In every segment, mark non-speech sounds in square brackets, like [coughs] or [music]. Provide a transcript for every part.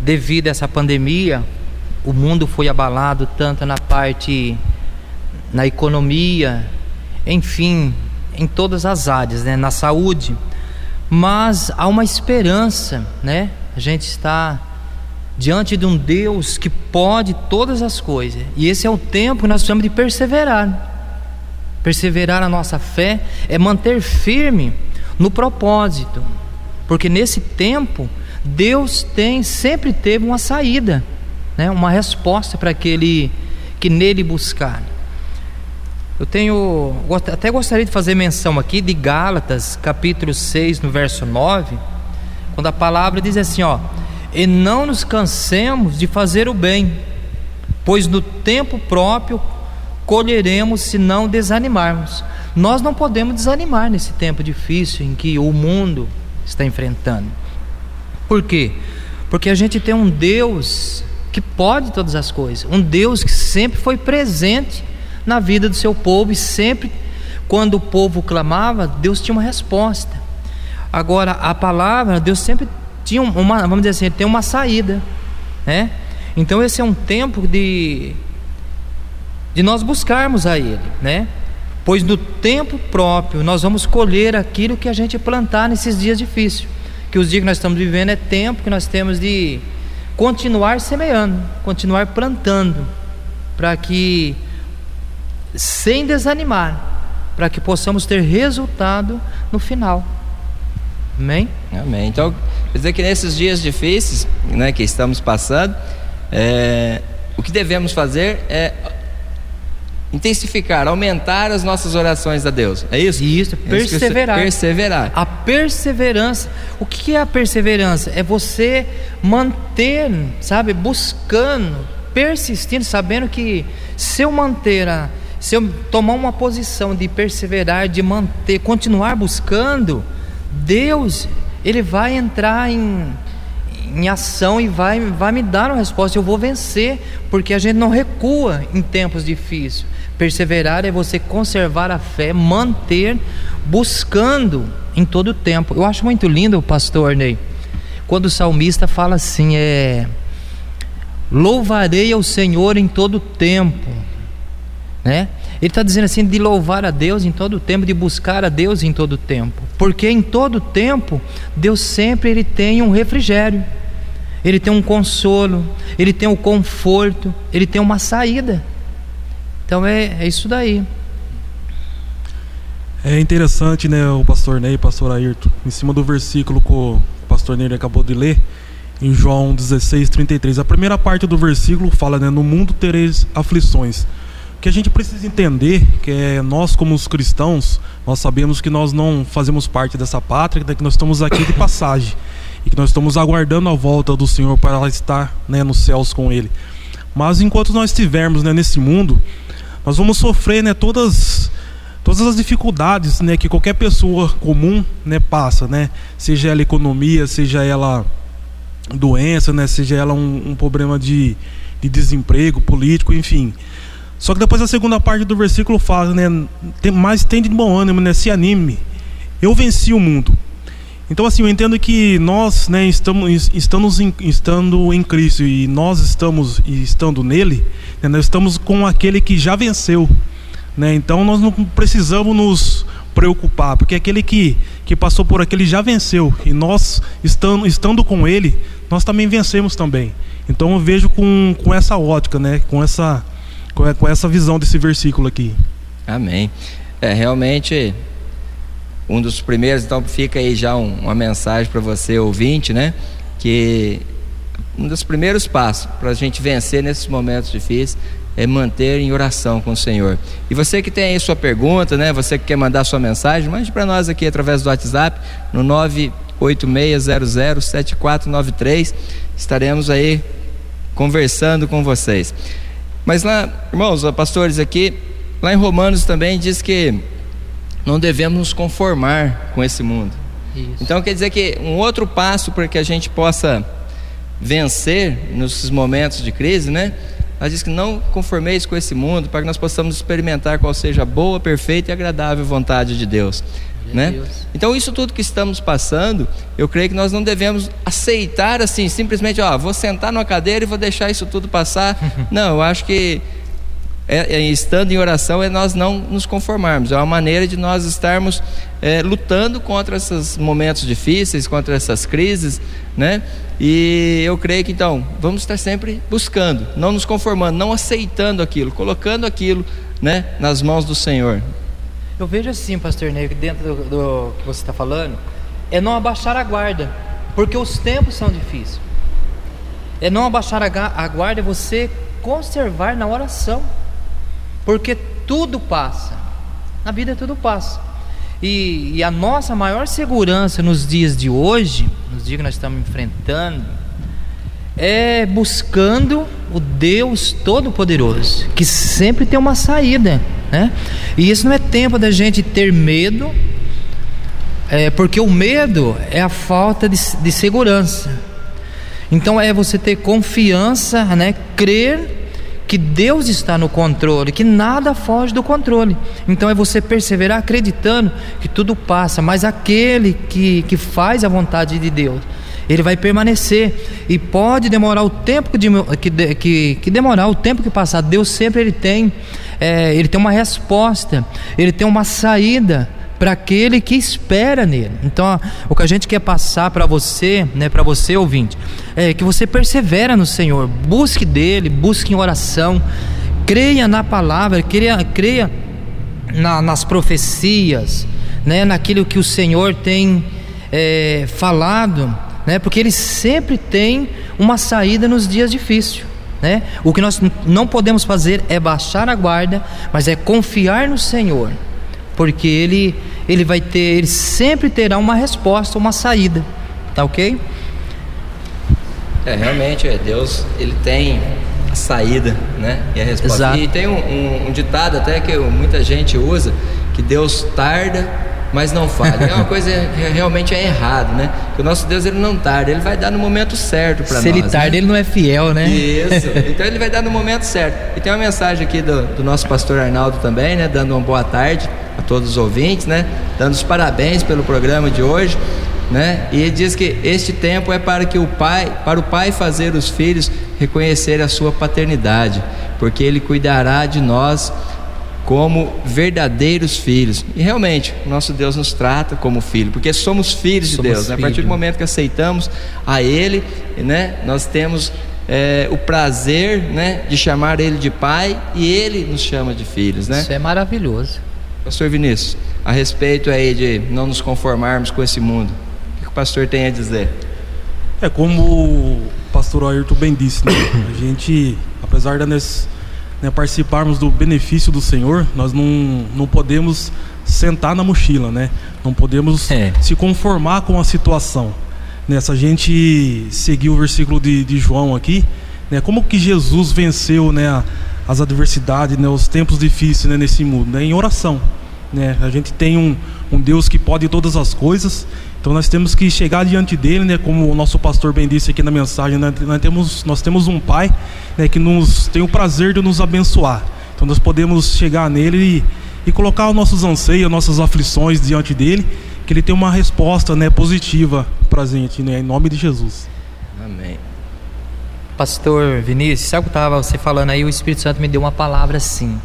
devido a essa pandemia, o mundo foi abalado tanto na parte na economia, enfim, em todas as áreas, né, na saúde. Mas há uma esperança, né? A gente está diante de um Deus que pode todas as coisas. E esse é o tempo que nós precisamos de perseverar. Perseverar a nossa fé é manter firme no propósito. Porque nesse tempo Deus tem sempre teve uma saída, né? Uma resposta para aquele que nele buscar. Eu tenho até gostaria de fazer menção aqui de Gálatas, capítulo 6, no verso 9, quando a palavra diz assim, ó: "E não nos cansemos de fazer o bem, pois no tempo próprio colheremos se não desanimarmos". Nós não podemos desanimar nesse tempo difícil em que o mundo está enfrentando. Por quê? Porque a gente tem um Deus que pode todas as coisas, um Deus que sempre foi presente na vida do seu povo e sempre quando o povo clamava, Deus tinha uma resposta. Agora a palavra, Deus sempre tinha uma, vamos dizer assim, tem uma saída, né? Então esse é um tempo de de nós buscarmos a ele, né? Pois no tempo próprio nós vamos colher aquilo que a gente plantar nesses dias difíceis. Que os dias que nós estamos vivendo é tempo que nós temos de continuar semeando, continuar plantando, para que sem desanimar, para que possamos ter resultado no final. Amém? Amém. Então, quer dizer que nesses dias difíceis, né, que estamos passando, é, o que devemos fazer é intensificar, aumentar as nossas orações a Deus. É isso? Isso, perseverar. perseverar. A perseverança. O que é a perseverança? É você manter, sabe, buscando, persistindo, sabendo que se eu manter a se eu tomar uma posição de perseverar, de manter, continuar buscando, Deus, Ele vai entrar em, em ação e vai, vai me dar uma resposta. Eu vou vencer, porque a gente não recua em tempos difíceis. Perseverar é você conservar a fé, manter, buscando em todo o tempo. Eu acho muito lindo, pastor Ney, quando o salmista fala assim: é. Louvarei ao Senhor em todo o tempo né? Ele está dizendo assim de louvar a Deus em todo o tempo, de buscar a Deus em todo o tempo, porque em todo o tempo Deus sempre ele tem um refrigério, ele tem um consolo, ele tem um conforto, ele tem uma saída. Então é, é isso daí. É interessante, né, o pastor Ney, o pastor Ayrton, em cima do versículo que o pastor Ney acabou de ler, em João 16, 33. A primeira parte do versículo fala, né, no mundo tereis aflições que a gente precisa entender que é nós como os cristãos nós sabemos que nós não fazemos parte dessa pátria que nós estamos aqui de passagem e que nós estamos aguardando a volta do Senhor para estar né, nos céus com Ele mas enquanto nós estivermos né, nesse mundo nós vamos sofrer né, todas todas as dificuldades né, que qualquer pessoa comum né, passa né seja ela economia seja ela doença né seja ela um, um problema de, de desemprego político enfim só que depois a segunda parte do versículo fala, né? Mas tem de bom ânimo, né? Se anime. Eu venci o mundo. Então assim, eu entendo que nós, né, estamos, estamos em, estando em Cristo e nós estamos estando nele, né, nós estamos com aquele que já venceu, né? Então nós não precisamos nos preocupar, porque aquele que, que passou por aquele já venceu e nós estando, estando com ele, nós também vencemos também. Então eu vejo com, com essa ótica, né, com essa com essa visão desse versículo aqui. Amém. É realmente um dos primeiros, então fica aí já um, uma mensagem para você ouvinte, né? Que um dos primeiros passos para a gente vencer nesses momentos difíceis é manter em oração com o Senhor. E você que tem aí sua pergunta, né? Você que quer mandar sua mensagem, mande para nós aqui através do WhatsApp no 986007493. Estaremos aí conversando com vocês. Mas lá, irmãos, pastores aqui, lá em Romanos também diz que não devemos nos conformar com esse mundo. Isso. Então quer dizer que um outro passo para que a gente possa vencer nesses momentos de crise, né? Ela diz que não conformeis com esse mundo, para que nós possamos experimentar qual seja a boa, perfeita e agradável vontade de Deus. né? Então isso tudo que estamos passando, eu creio que nós não devemos aceitar assim, simplesmente, ó, vou sentar numa cadeira e vou deixar isso tudo passar. [laughs] não, eu acho que é, é, estando em oração é nós não nos conformarmos, é uma maneira de nós estarmos é, lutando contra esses momentos difíceis, contra essas crises, né? E eu creio que então vamos estar sempre buscando, não nos conformando, não aceitando aquilo, colocando aquilo, né, nas mãos do Senhor. Eu vejo assim, pastor Ney, dentro do, do que você está falando, é não abaixar a guarda, porque os tempos são difíceis. É não abaixar a guarda, é você conservar na oração, porque tudo passa, na vida tudo passa. E, e, a nossa maior segurança nos dias de hoje, nos dias que nós estamos enfrentando, é buscando o Deus Todo-Poderoso, que sempre tem uma saída, né? E isso não é tempo da gente ter medo, é, porque o medo é a falta de, de segurança. Então é você ter confiança, né? Crer que Deus está no controle, que nada foge do controle. Então é você perseverar acreditando que tudo passa, mas aquele que, que faz a vontade de Deus ele vai permanecer e pode demorar o tempo que, que, que, demorar o tempo que passar. Deus sempre ele tem, é, ele tem uma resposta, ele tem uma saída para aquele que espera nele. Então, o que a gente quer passar para você, né, para você ouvinte, é que você persevera no Senhor, busque dele, busque em oração, creia na palavra, creia, creia na, nas profecias, né, naquilo que o Senhor tem é, falado né? Porque ele sempre tem uma saída nos dias difíceis. Né? O que nós não podemos fazer é baixar a guarda, mas é confiar no Senhor, porque ele ele vai ter, ele sempre terá uma resposta, uma saída, tá ok? É realmente é Deus, ele tem a saída, né? E a resposta. Exato. E tem um, um, um ditado até que muita gente usa que Deus tarda mas não falha. É uma coisa que realmente é errado, né? Que o nosso Deus ele não tarda, ele vai dar no momento certo para nós. Se ele tarda, né? ele não é fiel, né? Isso. [laughs] Então ele vai dar no momento certo. E tem uma mensagem aqui do, do nosso pastor Arnaldo também, né? Dando uma boa tarde a todos os ouvintes, né? Dando os parabéns pelo programa de hoje. Né? E ele diz que este tempo é para que o pai, para o pai fazer os filhos reconhecer a sua paternidade, porque ele cuidará de nós como verdadeiros filhos. E realmente, nosso Deus nos trata como filho, porque somos filhos somos de Deus. Né? A partir do momento que aceitamos a Ele, né, nós temos é, o prazer né, de chamar Ele de Pai e Ele nos chama de filhos. Né? Isso é maravilhoso. Pastor Vinícius, a respeito aí de não nos conformarmos com esse mundo, o que o pastor tem a dizer? É como o pastor Ayrton bem disse, né? a gente, apesar da necessidade né, participarmos do benefício do Senhor, nós não, não podemos sentar na mochila, né? Não podemos é. se conformar com a situação. Né? Se a gente seguir o versículo de, de João aqui, né, como que Jesus venceu né, as adversidades, né, os tempos difíceis né, nesse mundo? Né? Em oração. Né? A gente tem um, um Deus que pode todas as coisas então nós temos que chegar diante dele, né, como o nosso pastor bem disse aqui na mensagem, né, nós, temos, nós temos um pai né, que nos tem o prazer de nos abençoar. Então nós podemos chegar nele e, e colocar os nossos anseios, nossas aflições diante dele, que ele tem uma resposta né, positiva para a gente, né, em nome de Jesus. Amém. Pastor Vinícius, sabe o que estava você falando aí? O Espírito Santo me deu uma palavra assim.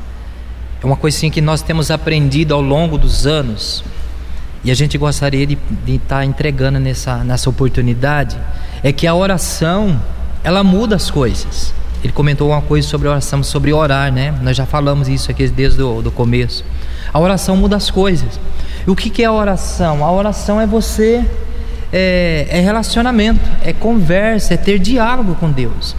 É uma assim que nós temos aprendido ao longo dos anos e a gente gostaria de estar tá entregando nessa, nessa oportunidade, é que a oração, ela muda as coisas. Ele comentou uma coisa sobre oração, sobre orar, né? Nós já falamos isso aqui desde o do começo. A oração muda as coisas. E o que, que é a oração? A oração é você, é, é relacionamento, é conversa, é ter diálogo com Deus.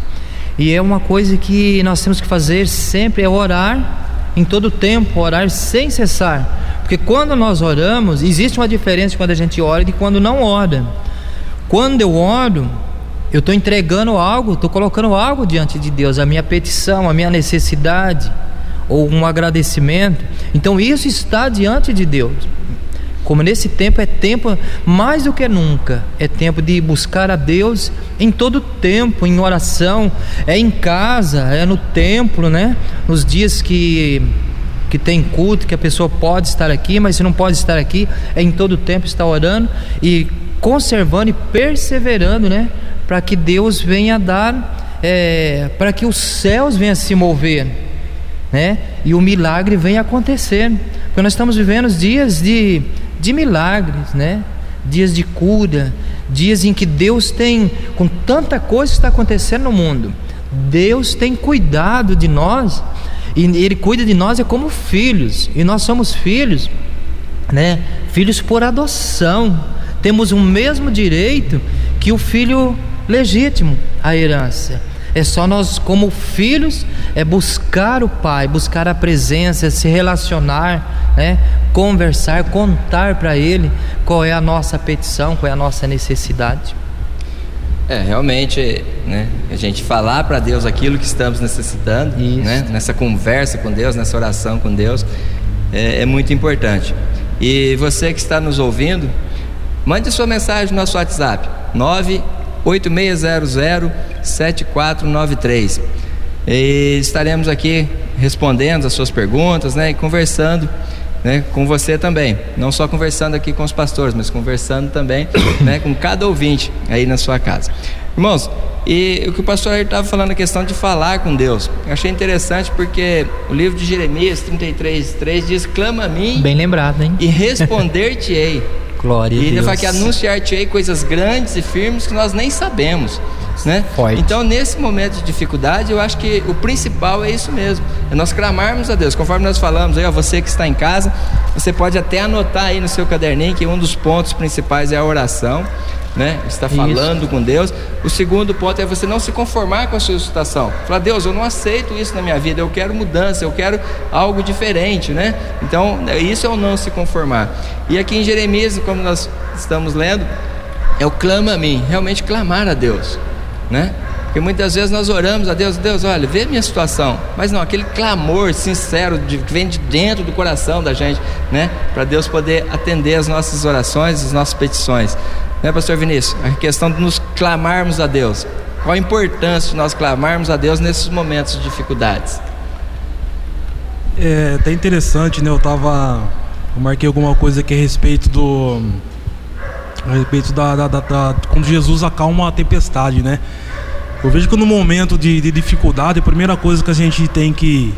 E é uma coisa que nós temos que fazer sempre, é orar em todo tempo, orar sem cessar porque quando nós oramos, existe uma diferença quando a gente ora e quando não ora. Quando eu oro, eu estou entregando algo, estou colocando algo diante de Deus, a minha petição, a minha necessidade, ou um agradecimento. Então isso está diante de Deus. Como nesse tempo é tempo mais do que nunca, é tempo de buscar a Deus em todo tempo, em oração, é em casa, é no templo, né? Nos dias que que tem culto, que a pessoa pode estar aqui, mas se não pode estar aqui, é em todo tempo estar orando e conservando e perseverando, né? Para que Deus venha dar, é, para que os céus venham se mover, né? E o milagre venha acontecer. Porque nós estamos vivendo dias de, de milagres, né? Dias de cura, dias em que Deus tem, com tanta coisa que está acontecendo no mundo, Deus tem cuidado de nós e Ele cuida de nós é como filhos e nós somos filhos, né? Filhos por adoção. Temos o mesmo direito que o filho legítimo à herança. É só nós, como filhos, é buscar o Pai, buscar a presença, se relacionar, né? conversar, contar para Ele qual é a nossa petição, qual é a nossa necessidade. É, realmente, né, a gente falar para Deus aquilo que estamos necessitando, né, nessa conversa com Deus, nessa oração com Deus, é, é, muito importante. E você que está nos ouvindo, mande sua mensagem no nosso WhatsApp, 986007493. E estaremos aqui respondendo as suas perguntas, né, e conversando né, com você também, não só conversando aqui com os pastores, mas conversando também [coughs] né, com cada ouvinte aí na sua casa. Irmãos, e o que o pastor estava falando, a questão de falar com Deus, eu achei interessante porque o livro de Jeremias 33, 3 diz: clama a mim. Bem lembrado, hein? E responder-te-ei. [laughs] Glória e ele fala que anunciar-te-ei coisas grandes e firmes que nós nem sabemos. Né? Então, nesse momento de dificuldade, eu acho que o principal é isso mesmo, é nós clamarmos a Deus. Conforme nós falamos aí, ó, você que está em casa, você pode até anotar aí no seu caderninho que um dos pontos principais é a oração. Né? Está falando isso. com Deus. O segundo ponto é você não se conformar com a sua situação. Falar, Deus, eu não aceito isso na minha vida, eu quero mudança, eu quero algo diferente, né? Então, isso é o não se conformar. E aqui em Jeremias, como nós estamos lendo, é o clama a mim, realmente clamar a Deus né? Porque muitas vezes nós oramos a Deus, Deus, olha, vê a minha situação, mas não, aquele clamor sincero de, que vem de dentro do coração da gente, né? Para Deus poder atender as nossas orações, as nossas petições, né, Pastor Vinícius? A questão de nos clamarmos a Deus, qual a importância de nós clamarmos a Deus nesses momentos de dificuldades? É até interessante, né? Eu tava, eu marquei alguma coisa aqui a respeito do a respeito da, da, da, da, quando Jesus acalma a tempestade, né? Eu vejo que no momento de, de, dificuldade, a primeira coisa que a gente tem que,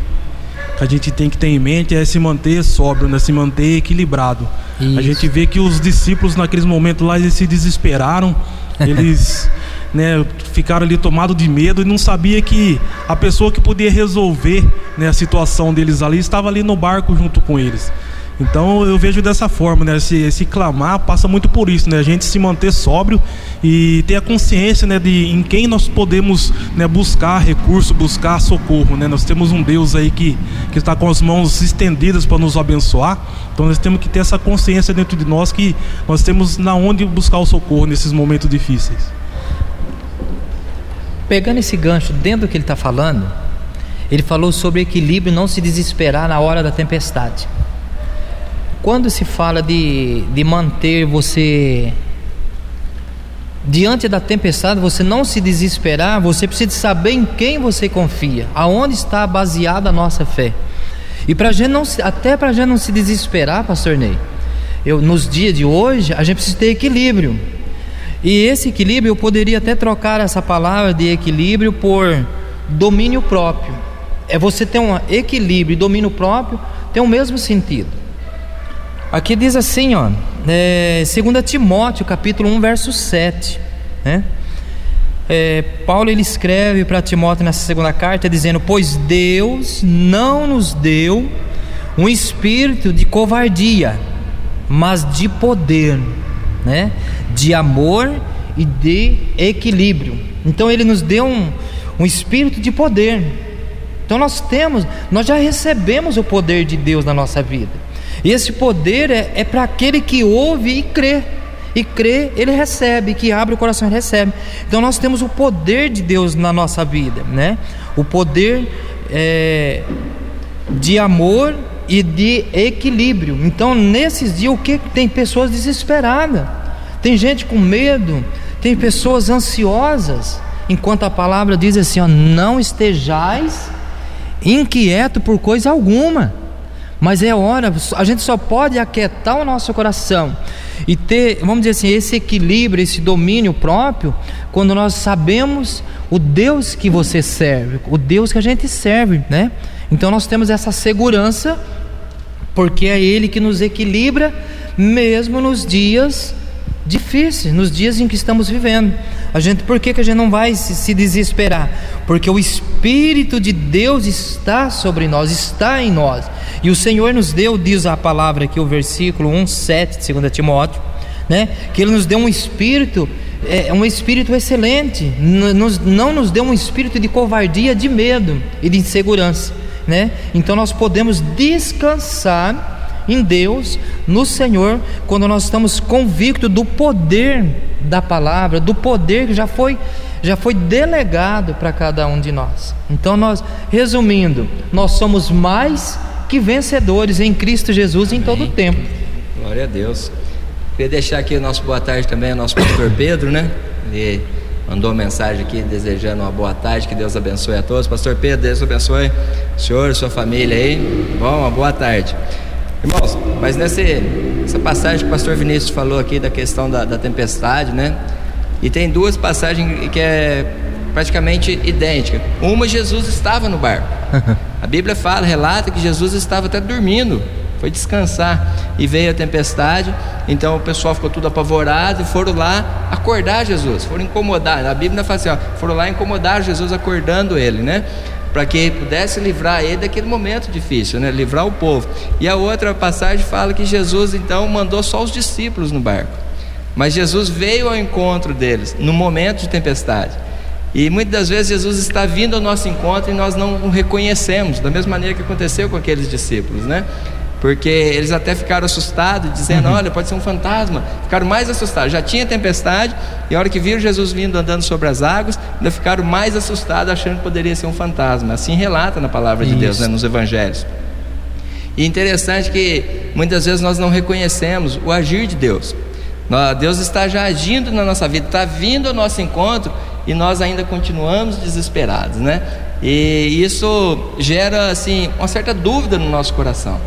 que a gente tem que ter em mente é se manter sóbrio, né? se manter equilibrado. Isso. A gente vê que os discípulos naqueles momentos lá eles se desesperaram, eles [laughs] né, ficaram ali tomados de medo e não sabia que a pessoa que podia resolver né, a situação deles ali estava ali no barco junto com eles. Então eu vejo dessa forma, né? Esse, esse, clamar passa muito por isso, né? A gente se manter sóbrio e ter a consciência, né, de em quem nós podemos né, buscar recurso, buscar socorro, né? Nós temos um Deus aí que, que está com as mãos estendidas para nos abençoar. Então nós temos que ter essa consciência dentro de nós que nós temos na onde buscar o socorro nesses momentos difíceis. Pegando esse gancho dentro do que ele está falando, ele falou sobre equilíbrio, não se desesperar na hora da tempestade. Quando se fala de, de manter você diante da tempestade, você não se desesperar, você precisa saber em quem você confia, aonde está baseada a nossa fé. E para gente não até para gente não se desesperar, pastor Ney, eu, nos dias de hoje, a gente precisa ter equilíbrio. E esse equilíbrio, eu poderia até trocar essa palavra de equilíbrio por domínio próprio. É você ter um equilíbrio e domínio próprio, tem o mesmo sentido. Aqui diz assim, ó, é, 2 Timóteo, capítulo 1, verso 7, né? É, Paulo ele escreve para Timóteo nessa segunda carta dizendo: Pois Deus não nos deu um espírito de covardia, mas de poder, né? de amor e de equilíbrio. Então Ele nos deu um, um espírito de poder. Então nós temos, nós já recebemos o poder de Deus na nossa vida. E esse poder é, é para aquele que ouve e crê. E crê, ele recebe, que abre o coração, ele recebe. Então nós temos o poder de Deus na nossa vida, né? O poder é, de amor e de equilíbrio. Então nesses dias o que tem pessoas desesperadas, tem gente com medo, tem pessoas ansiosas, enquanto a palavra diz assim: ó, não estejais inquieto por coisa alguma Mas é hora, a gente só pode aquietar o nosso coração e ter, vamos dizer assim, esse equilíbrio, esse domínio próprio, quando nós sabemos o Deus que você serve, o Deus que a gente serve, né? Então nós temos essa segurança, porque é Ele que nos equilibra, mesmo nos dias difíceis, nos dias em que estamos vivendo. A gente, por que, que a gente não vai se, se desesperar? Porque o Espírito de Deus está sobre nós, está em nós. E o Senhor nos deu, diz a palavra aqui, o versículo 1, 7 de 2 Timóteo, né? que Ele nos deu um espírito, é, um espírito excelente, nos, não nos deu um espírito de covardia, de medo e de insegurança. Né? Então nós podemos descansar em Deus, no Senhor, quando nós estamos convictos do poder da palavra, do poder que já foi já foi delegado para cada um de nós. Então nós, resumindo, nós somos mais que vencedores em Cristo Jesus em todo o tempo. Glória a Deus. Queria deixar aqui o nosso boa tarde também ao nosso pastor Pedro, né? Ele mandou uma mensagem aqui desejando uma boa tarde, que Deus abençoe a todos. Pastor Pedro, Deus abençoe o senhor, sua família aí. Bom, uma boa tarde. Irmãos, mas nessa, nessa passagem que o pastor Vinícius falou aqui da questão da, da tempestade, né? E tem duas passagens que é praticamente idêntica. Uma, Jesus estava no barco. [laughs] A Bíblia fala, relata que Jesus estava até dormindo, foi descansar e veio a tempestade. Então o pessoal ficou tudo apavorado e foram lá acordar Jesus, foram incomodar. A Bíblia fala assim: ó, foram lá incomodar Jesus, acordando ele, né? Para que pudesse livrar ele daquele momento difícil, né? livrar o povo. E a outra passagem fala que Jesus então mandou só os discípulos no barco, mas Jesus veio ao encontro deles no momento de tempestade. E muitas das vezes Jesus está vindo ao nosso encontro e nós não o reconhecemos, da mesma maneira que aconteceu com aqueles discípulos, né? Porque eles até ficaram assustados, dizendo: uhum. Olha, pode ser um fantasma. Ficaram mais assustados. Já tinha tempestade, e a hora que viram Jesus vindo andando sobre as águas, ainda ficaram mais assustados, achando que poderia ser um fantasma. Assim relata na palavra Isso. de Deus, né, nos evangelhos. E interessante que muitas vezes nós não reconhecemos o agir de Deus. Deus está já agindo na nossa vida, está vindo ao nosso encontro e nós ainda continuamos desesperados, né? E isso gera assim uma certa dúvida no nosso coração.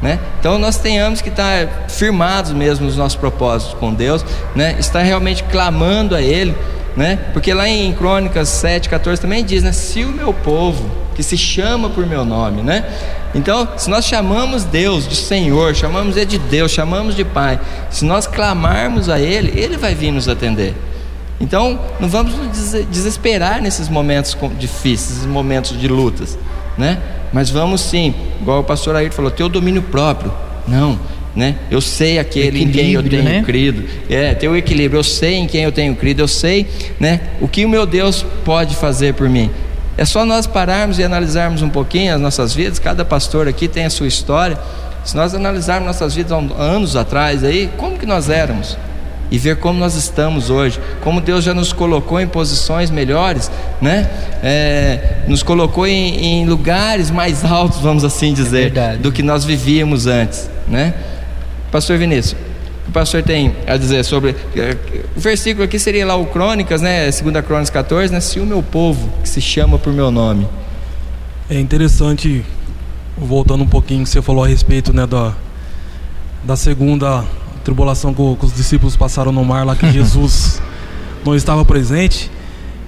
Né? Então nós tenhamos que estar firmados mesmo nos nossos propósitos com Deus, né? estar realmente clamando a Ele, né? porque lá em Crônicas 7, 14 também diz: né? se o meu povo, que se chama por meu nome, né? então se nós chamamos Deus de Senhor, chamamos Ele de Deus, chamamos de Pai, se nós clamarmos a Ele, Ele vai vir nos atender. Então não vamos nos desesperar nesses momentos difíceis, nesses momentos de lutas, né? mas vamos sim, igual o pastor Ayrton falou, ter o domínio próprio. Não, né? Eu sei aquele em quem eu tenho né? crido. É, ter o equilíbrio. Eu sei em quem eu tenho crido. Eu sei, né? O que o meu Deus pode fazer por mim. É só nós pararmos e analisarmos um pouquinho as nossas vidas. Cada pastor aqui tem a sua história. Se nós analisarmos nossas vidas há anos atrás aí, como que nós éramos? E ver como nós estamos hoje, como Deus já nos colocou em posições melhores, né? É, nos colocou em, em, lugares mais altos, vamos assim dizer, é do que nós vivíamos antes, né? Pastor Vinícius, o pastor tem a dizer sobre é, o versículo aqui seria lá o Crônicas, né? 2 Crônicas 14, né? Se o meu povo que se chama por meu nome. É interessante voltando um pouquinho que você falou a respeito, né, da da segunda tribulação que, que os discípulos passaram no mar lá que [laughs] Jesus não estava presente.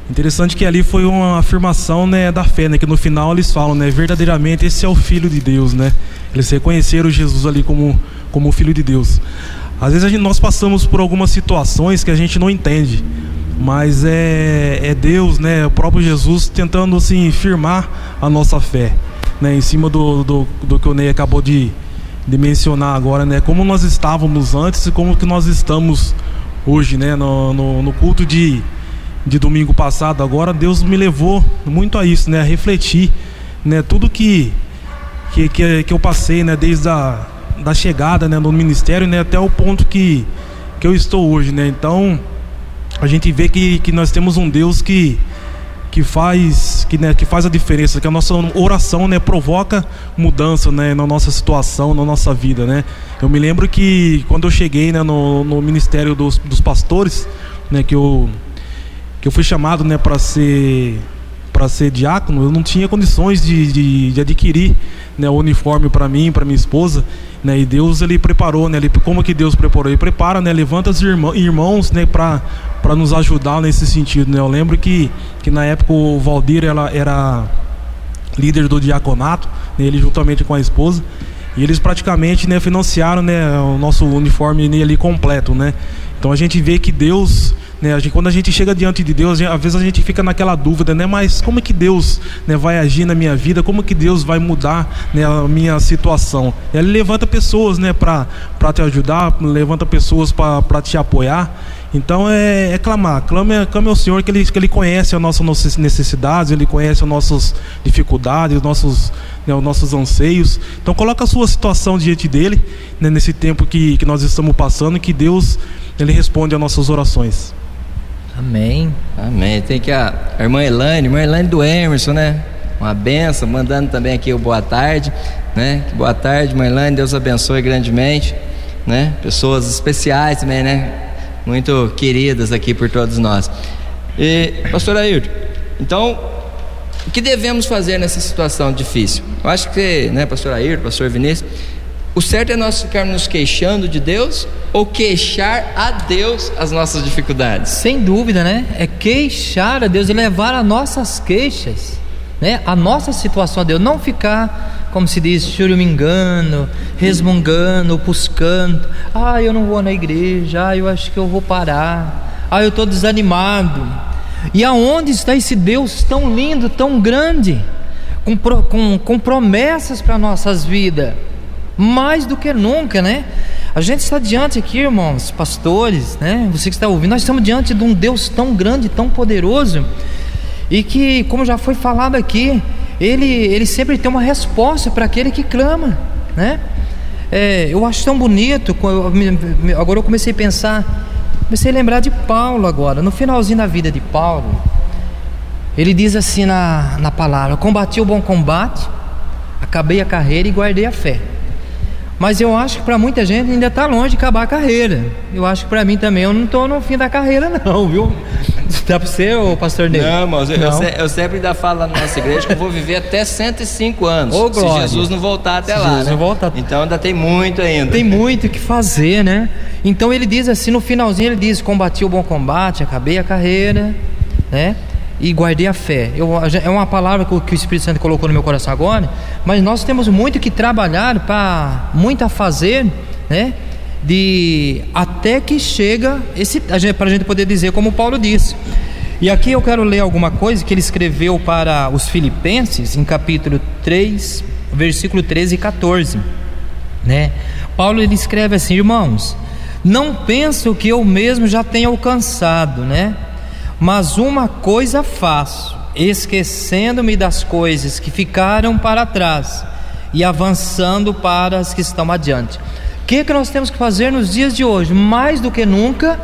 Interessante que ali foi uma afirmação né, da fé, né, que no final eles falam, né, verdadeiramente esse é o Filho de Deus, né? Eles reconheceram Jesus ali como como o Filho de Deus. Às vezes gente, nós passamos por algumas situações que a gente não entende, mas é, é Deus, né, o próprio Jesus tentando assim firmar a nossa fé, né, em cima do, do, do que o Ney acabou de, de mencionar agora, né? Como nós estávamos antes e como que nós estamos hoje, né? No, no, no, culto de, de domingo passado. Agora Deus me levou muito a isso, né? A refletir, né? Tudo que que, que, que eu passei, né? Desde a da chegada, né? No ministério, né? Até o ponto que que eu estou hoje, né? Então a gente vê que, que nós temos um Deus que que faz que, né, que faz a diferença, que a nossa oração né, provoca mudança né, na nossa situação, na nossa vida. Né? Eu me lembro que quando eu cheguei né, no, no Ministério dos, dos Pastores, né, que, eu, que eu fui chamado né, para ser para ser diácono, eu não tinha condições de, de, de adquirir né, o uniforme para mim, para minha esposa, né, e Deus ele preparou, né, ele, como que Deus preparou? Ele prepara, né, levanta os irmãos, irmãos né, para nos ajudar nesse sentido, né? Eu lembro que, que na época o Valdir ela era líder do diaconato, né, ele juntamente com a esposa, e eles praticamente né, financiaram né, o nosso uniforme ali completo, né? Então a gente vê que Deus né, a gente, quando a gente chega diante de Deus, às vezes a gente fica naquela dúvida, né? Mas como é que Deus né, vai agir na minha vida? Como que Deus vai mudar né, a minha situação? Ele levanta pessoas né, para te ajudar, levanta pessoas para te apoiar. Então é, é clamar, clame, clame ao Senhor que ele, que ele conhece as nossas necessidades, Ele conhece as nossas dificuldades, os nossos, né, os nossos anseios. Então coloca a sua situação diante dele, né, nesse tempo que, que nós estamos passando, que Deus ele responde às nossas orações. Amém. Amém. Tem que a, a irmã Elaine, irmã Elaine do Emerson, né? Uma benção, mandando também aqui o boa tarde, né? Boa tarde, irmã Elaine, Deus abençoe grandemente, né? Pessoas especiais também, né? Muito queridas aqui por todos nós. E, pastor Ayrton, então, o que devemos fazer nessa situação difícil? Eu acho que, né, pastor Ayrton, pastor Vinícius, o certo é nós ficarmos nos queixando de Deus ou queixar a Deus as nossas dificuldades? Sem dúvida, né? É queixar a Deus e levar as nossas queixas, né? A nossa situação a Deus, não ficar, como se diz, churumingando, resmungando, buscando. Ah, eu não vou na igreja. Ah, eu acho que eu vou parar. Ah, eu estou desanimado. E aonde está esse Deus tão lindo, tão grande, com, com, com promessas para nossas vidas? Mais do que nunca, né? A gente está diante aqui, irmãos, pastores, né? Você que está ouvindo, nós estamos diante de um Deus tão grande, tão poderoso, e que, como já foi falado aqui, ele, ele sempre tem uma resposta para aquele que clama, né? É, eu acho tão bonito, agora eu comecei a pensar, comecei a lembrar de Paulo agora, no finalzinho da vida de Paulo, ele diz assim na, na palavra: Combati o bom combate, acabei a carreira e guardei a fé. Mas eu acho que para muita gente ainda está longe de acabar a carreira. Eu acho que para mim também eu não estou no fim da carreira, [laughs] não, viu? Dá para ser, o pastor Ney? Não, mas eu, não. Eu, eu, sempre ainda falo lá na nossa igreja que eu vou viver até 105 anos. Ô, se Jesus não voltar até se lá. Jesus né? não voltar. Então ainda tem muito ainda. Tem muito o que fazer, né? Então ele diz assim, no finalzinho ele diz: combati o bom combate, acabei a carreira, né? E guardei a fé. Eu, é uma palavra que o Espírito Santo colocou no meu coração agora, mas nós temos muito que trabalhar para muito a fazer, né? De até que chega esse para a gente poder dizer como Paulo disse. E aqui eu quero ler alguma coisa que ele escreveu para os Filipenses em capítulo 3, versículo 13 e 14, né? Paulo ele escreve assim: "Irmãos, não penso que eu mesmo já tenha alcançado, né? Mas uma coisa faço, esquecendo-me das coisas que ficaram para trás e avançando para as que estão adiante. O que, que nós temos que fazer nos dias de hoje? Mais do que nunca,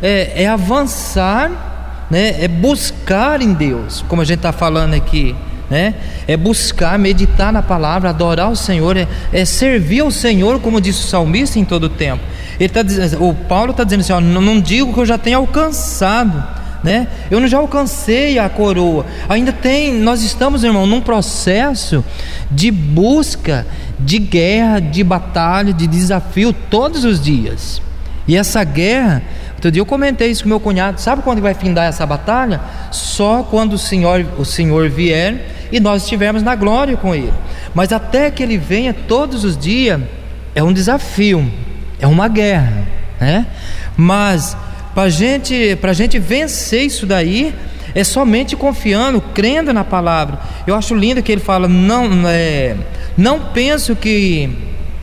é, é avançar, né? é buscar em Deus, como a gente está falando aqui. Né? É buscar, meditar na palavra, adorar o Senhor, é, é servir ao Senhor, como disse o salmista em todo o tempo. Ele tá o Paulo está dizendo assim: ó, não digo que eu já tenha alcançado, né? Eu não já alcancei a coroa. Ainda tem, nós estamos, irmão, num processo de busca, de guerra, de batalha, de desafio todos os dias. E essa guerra, outro dia eu comentei isso com meu cunhado, sabe quando vai findar essa batalha? Só quando o Senhor, o Senhor vier e nós estivermos na glória com ele. Mas até que ele venha todos os dias é um desafio, é uma guerra, né? Mas para gente, a gente vencer isso daí, é somente confiando, crendo na palavra. Eu acho lindo que ele fala: não, é, não penso que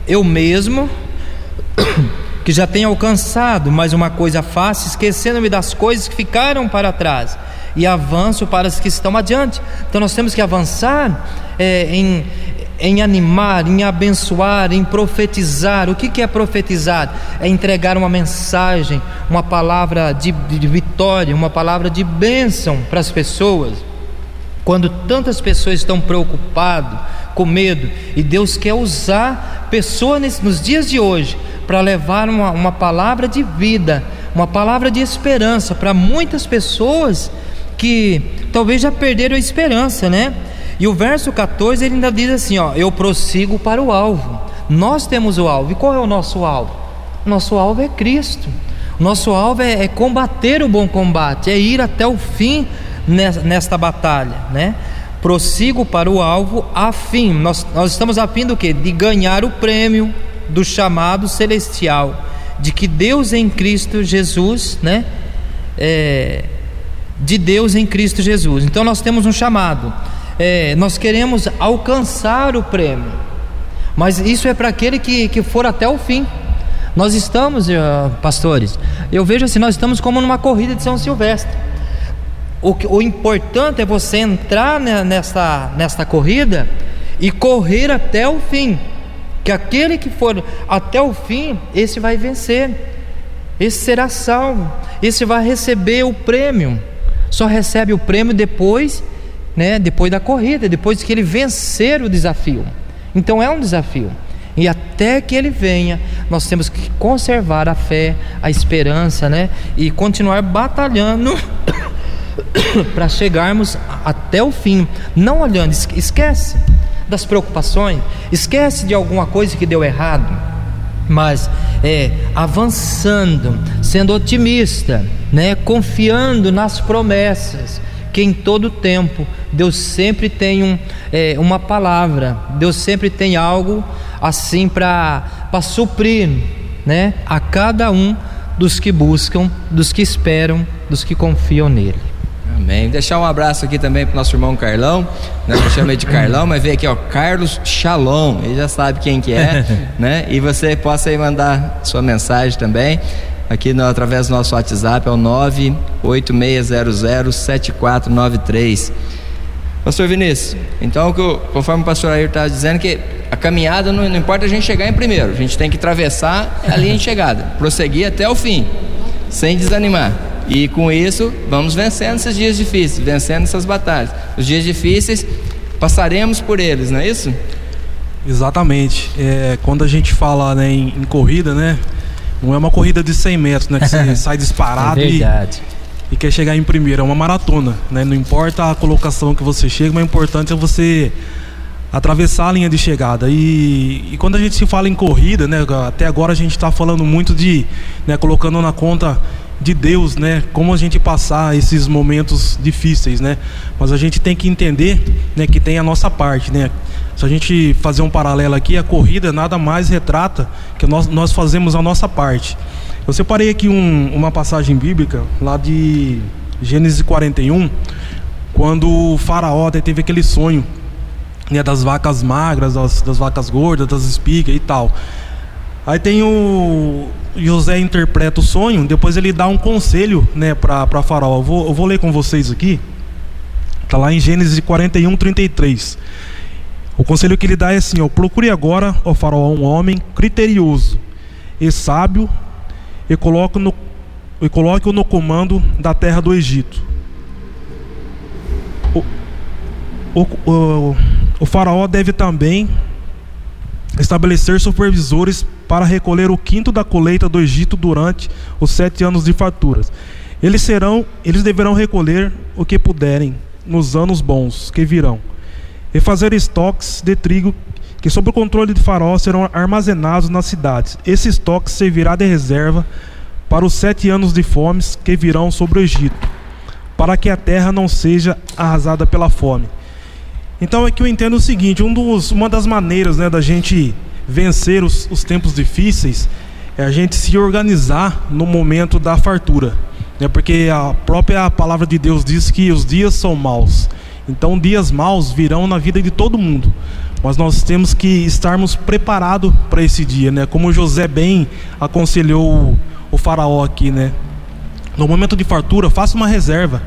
eu mesmo, [coughs] que já tenha alcançado, mas uma coisa fácil, esquecendo-me das coisas que ficaram para trás e avanço para as que estão adiante. Então nós temos que avançar é, em, em animar, em abençoar, em profetizar. O que é profetizar? É entregar uma mensagem, uma palavra de, de vitória, uma palavra de bênção para as pessoas. Quando tantas pessoas estão preocupadas, com medo, e Deus quer usar pessoas nos dias de hoje para levar uma, uma palavra de vida, uma palavra de esperança para muitas pessoas que talvez já perderam a esperança, né? E o verso 14 ele ainda diz assim: ó, eu prossigo para o alvo. Nós temos o alvo. E qual é o nosso alvo? Nosso alvo é Cristo. Nosso alvo é, é combater o bom combate, é ir até o fim nesta batalha, né? Prossigo para o alvo a fim. Nós, nós estamos a fim do que? De ganhar o prêmio do chamado celestial, de que Deus em Cristo Jesus, né? É, de Deus em Cristo Jesus. Então nós temos um chamado. É, nós queremos alcançar o prêmio, mas isso é para aquele que, que for até o fim. Nós estamos, uh, pastores, eu vejo assim, nós estamos como numa corrida de São Silvestre. O, o importante é você entrar nesta, nesta corrida e correr até o fim. Que aquele que for até o fim, esse vai vencer, esse será salvo, esse vai receber o prêmio. Só recebe o prêmio depois, né, depois da corrida, depois que ele vencer o desafio. Então é um desafio. E até que ele venha, nós temos que conservar a fé, a esperança, né? E continuar batalhando [coughs] para chegarmos até o fim. Não olhando, esquece das preocupações, esquece de alguma coisa que deu errado, mas é avançando, sendo otimista, né? Confiando nas promessas que em todo tempo Deus sempre tem um, é, uma palavra, Deus sempre tem algo assim para suprir né, a cada um dos que buscam, dos que esperam, dos que confiam nele. Amém. Deixar um abraço aqui também para o nosso irmão Carlão, né? Eu chamei de Carlão, mas veio aqui, ó, Carlos Shalom. Ele já sabe quem que é, [laughs] né? E você possa aí mandar sua mensagem também aqui no, através do nosso WhatsApp, é o 986007493. Pastor Vinícius, então conforme o pastor Ayrton está dizendo que a caminhada não, não, importa a gente chegar em primeiro, a gente tem que atravessar a linha de chegada, prosseguir até o fim, sem desanimar. E com isso, vamos vencendo esses dias difíceis, vencendo essas batalhas. Os dias difíceis, passaremos por eles, não é isso? Exatamente. É, quando a gente fala né, em, em, corrida, né? Não é uma corrida de 100 metros, né? Que você [laughs] sai disparado é e, e, quer chegar em primeiro. É uma maratona, né? Não importa a colocação que você chega, mas o importante é você atravessar a linha de chegada. E, e, quando a gente se fala em corrida, né, até agora a gente está falando muito de, né, colocando na conta de Deus, né? Como a gente passar esses momentos difíceis, né? Mas a gente tem que entender, né, que tem a nossa parte, né? Se a gente fazer um paralelo aqui, a corrida nada mais retrata que nós, nós fazemos a nossa parte. Eu separei aqui um, uma passagem bíblica lá de Gênesis 41, quando o faraó teve aquele sonho né, das vacas magras, das, das vacas gordas, das espigas e tal. Aí tem o José interpreta o sonho, depois ele dá um conselho, né, para Faraó. Eu vou, eu vou ler com vocês aqui. Está lá em Gênesis 41, 33. O conselho que ele dá é assim: ó, procure agora, ó Faraó, um homem criterioso e sábio e coloque-o no, e coloque no comando da terra do Egito. O, o, o, o Faraó deve também estabelecer supervisores para recolher o quinto da colheita do Egito durante os sete anos de farturas. Eles serão, eles deverão recolher o que puderem nos anos bons que virão e fazer estoques de trigo que sob o controle de Faraó serão armazenados nas cidades. Esse estoque servirá de reserva para os sete anos de fomes que virão sobre o Egito, para que a terra não seja arrasada pela fome. Então é que eu entendo o seguinte: um dos, uma das maneiras né, da gente vencer os, os tempos difíceis é a gente se organizar no momento da fartura. Né, porque a própria palavra de Deus diz que os dias são maus. Então, dias maus virão na vida de todo mundo. Mas nós temos que estarmos preparados para esse dia, né? Como José bem aconselhou o, faraó aqui, né? No momento de fartura, faça uma reserva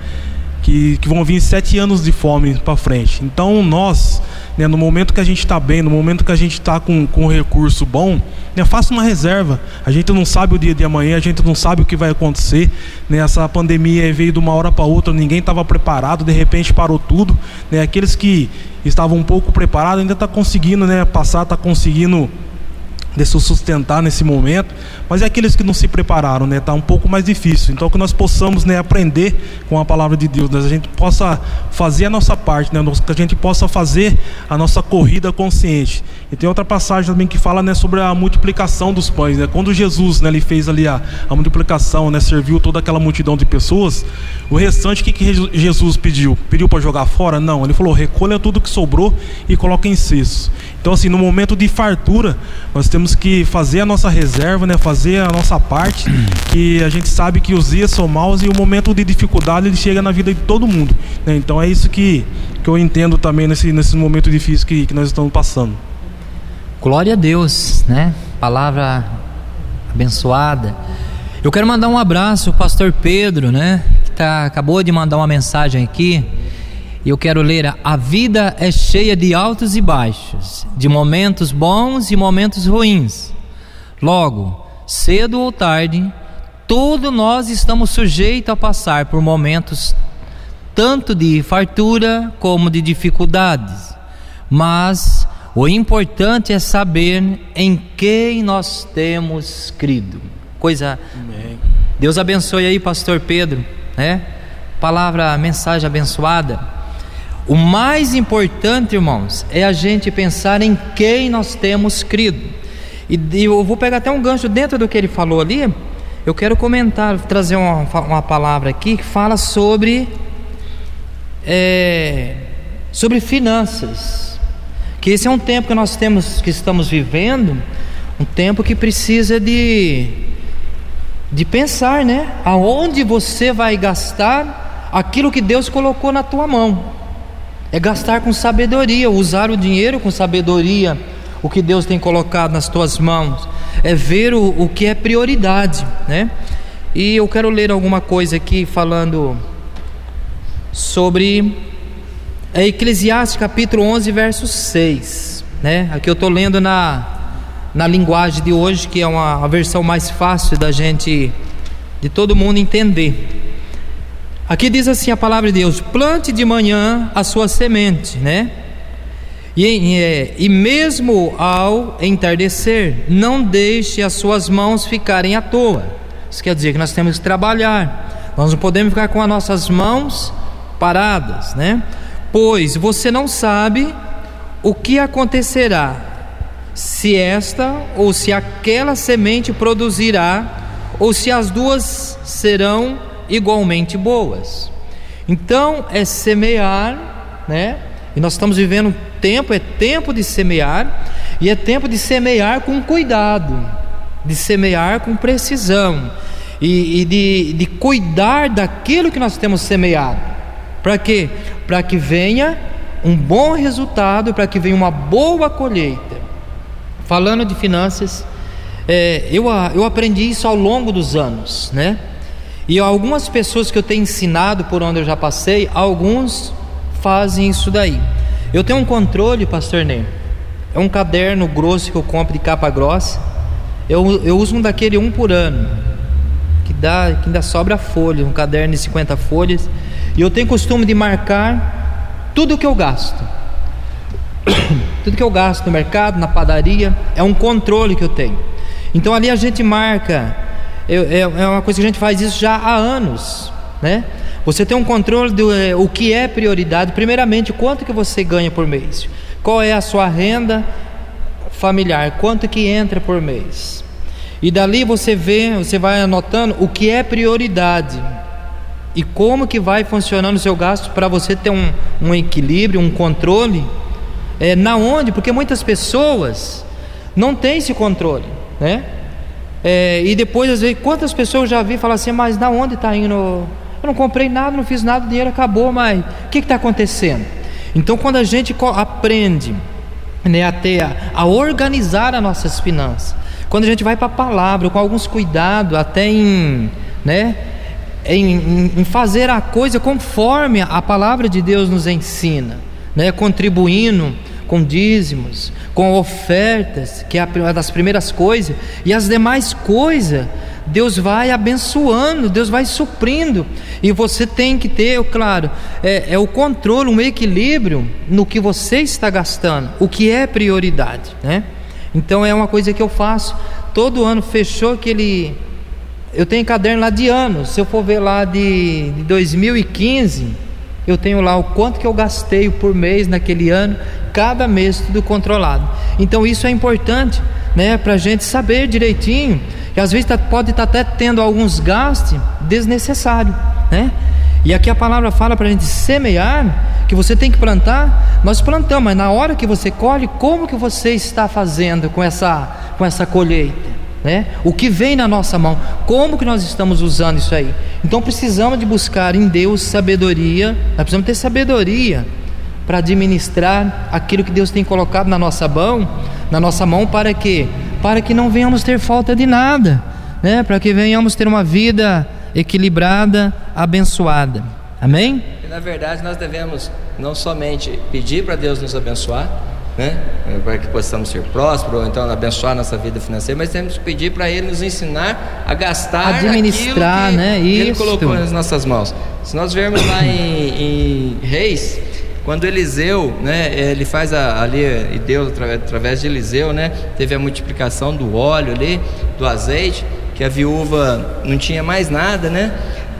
que, que vão vir sete anos de fome para frente. Então nós, né, no momento que a gente está bem, no momento que a gente está com, com um recurso bom, né, faça uma reserva. A gente não sabe o dia de amanhã, a gente não sabe o que vai acontecer. Né, essa pandemia veio de uma hora para outra, ninguém estava preparado, de repente parou tudo. Né, aqueles que estavam um pouco preparados ainda estão tá conseguindo né, passar, está conseguindo de se sustentar nesse momento, mas é aqueles que não se prepararam, né? Tá um pouco mais difícil. Então que nós possamos, né, aprender com a palavra de Deus, né? a gente possa fazer a nossa parte, né? Que a gente possa fazer a nossa corrida consciente. E tem outra passagem também que fala, né, sobre a multiplicação dos pães, né? Quando Jesus, né, ele fez ali a, a multiplicação, né, serviu toda aquela multidão de pessoas, o restante que, que Jesus pediu? Pediu para jogar fora? Não, ele falou: "Recolha tudo que sobrou e coloque em cestos". Então assim, no momento de fartura, nós temos temos que fazer a nossa reserva, né? fazer a nossa parte, [clears throat] que a gente sabe que os dias são maus e o momento de dificuldade ele chega na vida de todo mundo. Né? Então é isso que, que eu entendo também nesse, nesse momento difícil que, que nós estamos passando. Glória a Deus, né? Palavra abençoada. Eu quero mandar um abraço ao pastor Pedro, né? Que tá, acabou de mandar uma mensagem aqui. E eu quero ler: A vida é cheia de altos e baixos, de momentos bons e momentos ruins. Logo, cedo ou tarde, todos nós estamos sujeitos a passar por momentos tanto de fartura como de dificuldades. Mas o importante é saber em quem nós temos crido. Coisa. Amém. Deus abençoe aí, pastor Pedro, né? Palavra, mensagem abençoada. O mais importante, irmãos, é a gente pensar em quem nós temos crido. E, eu vou pegar até um gancho dentro do que ele falou ali. Eu quero comentar, trazer uma, uma palavra aqui que fala sobre é, sobre finanças. Que esse é um tempo que nós temos, que estamos vivendo, um tempo que precisa de de pensar, né? Aonde você vai gastar aquilo que Deus colocou na tua mão é gastar com sabedoria, usar o dinheiro com sabedoria, o que Deus tem colocado nas tuas mãos, é ver o, o que é prioridade, né? E eu quero ler alguma coisa aqui falando sobre é Eclesiastes capítulo 11, verso 6, né? Aqui eu estou lendo na, na linguagem de hoje, que é uma, a versão mais fácil da gente, de todo mundo entender. Aqui diz assim a palavra de Deus: plante de manhã a sua semente, né? E, é, e mesmo ao entardecer, não deixe as suas mãos ficarem à toa. Isso quer dizer que nós temos que trabalhar. Nós não podemos ficar com as nossas mãos paradas, né? Pois você não sabe o que acontecerá se esta ou se aquela semente produzirá ou se as duas serão igualmente boas. Então é semear, né? E nós estamos vivendo um tempo, é tempo de semear, e é tempo de semear com cuidado, de semear com precisão, e, e de, de cuidar daquilo que nós temos semeado. Para quê? Para que venha um bom resultado, para que venha uma boa colheita. Falando de finanças, é, eu, eu aprendi isso ao longo dos anos, né? E algumas pessoas que eu tenho ensinado por onde eu já passei, alguns fazem isso daí. Eu tenho um controle, pastor Ney. É um caderno grosso que eu compro de capa grossa. Eu, eu uso um daquele um por ano, que dá, que ainda sobra folha, um caderno de 50 folhas. E eu tenho costume de marcar tudo que eu gasto. [coughs] tudo que eu gasto no mercado, na padaria, é um controle que eu tenho. Então ali a gente marca é, é uma coisa que a gente faz isso já há anos, né? Você tem um controle do é, o que é prioridade. Primeiramente, quanto que você ganha por mês? Qual é a sua renda familiar? Quanto que entra por mês? E dali você vê, você vai anotando o que é prioridade e como que vai funcionando o seu gasto para você ter um, um equilíbrio, um controle. É, na onde? Porque muitas pessoas não têm esse controle, né? É, e depois, às vezes, quantas pessoas já vi falar assim, mas da onde está indo? Eu não comprei nada, não fiz nada, o dinheiro acabou, mas o que está acontecendo? Então, quando a gente aprende né, a, a organizar as nossas finanças, quando a gente vai para a palavra, com alguns cuidados, até em, né, em, em, fazer a coisa conforme a palavra de Deus nos ensina, né, contribuindo com dízimos, com ofertas, que é uma das primeiras coisas, e as demais coisas, Deus vai abençoando, Deus vai suprindo, e você tem que ter, claro, é, é o controle, um equilíbrio no que você está gastando, o que é prioridade, né? Então é uma coisa que eu faço. Todo ano fechou aquele. Eu tenho caderno lá de anos. Se eu for ver lá de, de 2015, eu tenho lá o quanto que eu gastei por mês naquele ano, cada mês tudo controlado. Então isso é importante, né, para a gente saber direitinho. Que às vezes tá, pode estar tá até tendo alguns gastos desnecessários, né? E aqui a palavra fala para a gente semear, que você tem que plantar. Nós plantamos, mas na hora que você colhe, como que você está fazendo com essa, com essa colheita? Né? O que vem na nossa mão, como que nós estamos usando isso aí? Então precisamos de buscar em Deus sabedoria, nós precisamos ter sabedoria para administrar aquilo que Deus tem colocado na nossa mão, na nossa mão para quê? Para que não venhamos ter falta de nada, né? Para que venhamos ter uma vida equilibrada, abençoada. Amém? Na verdade, nós devemos não somente pedir para Deus nos abençoar, né? para que possamos ser prósperos, ou então abençoar nossa vida financeira, mas temos que pedir para Ele nos ensinar a gastar administrar, que, né? que Ele colocou nas nossas mãos. Se nós vermos lá em, em Reis, quando Eliseu, né, ele faz a, ali, e Deus através, de Eliseu, né, teve a multiplicação do óleo ali, do azeite, que a viúva não tinha mais nada, né?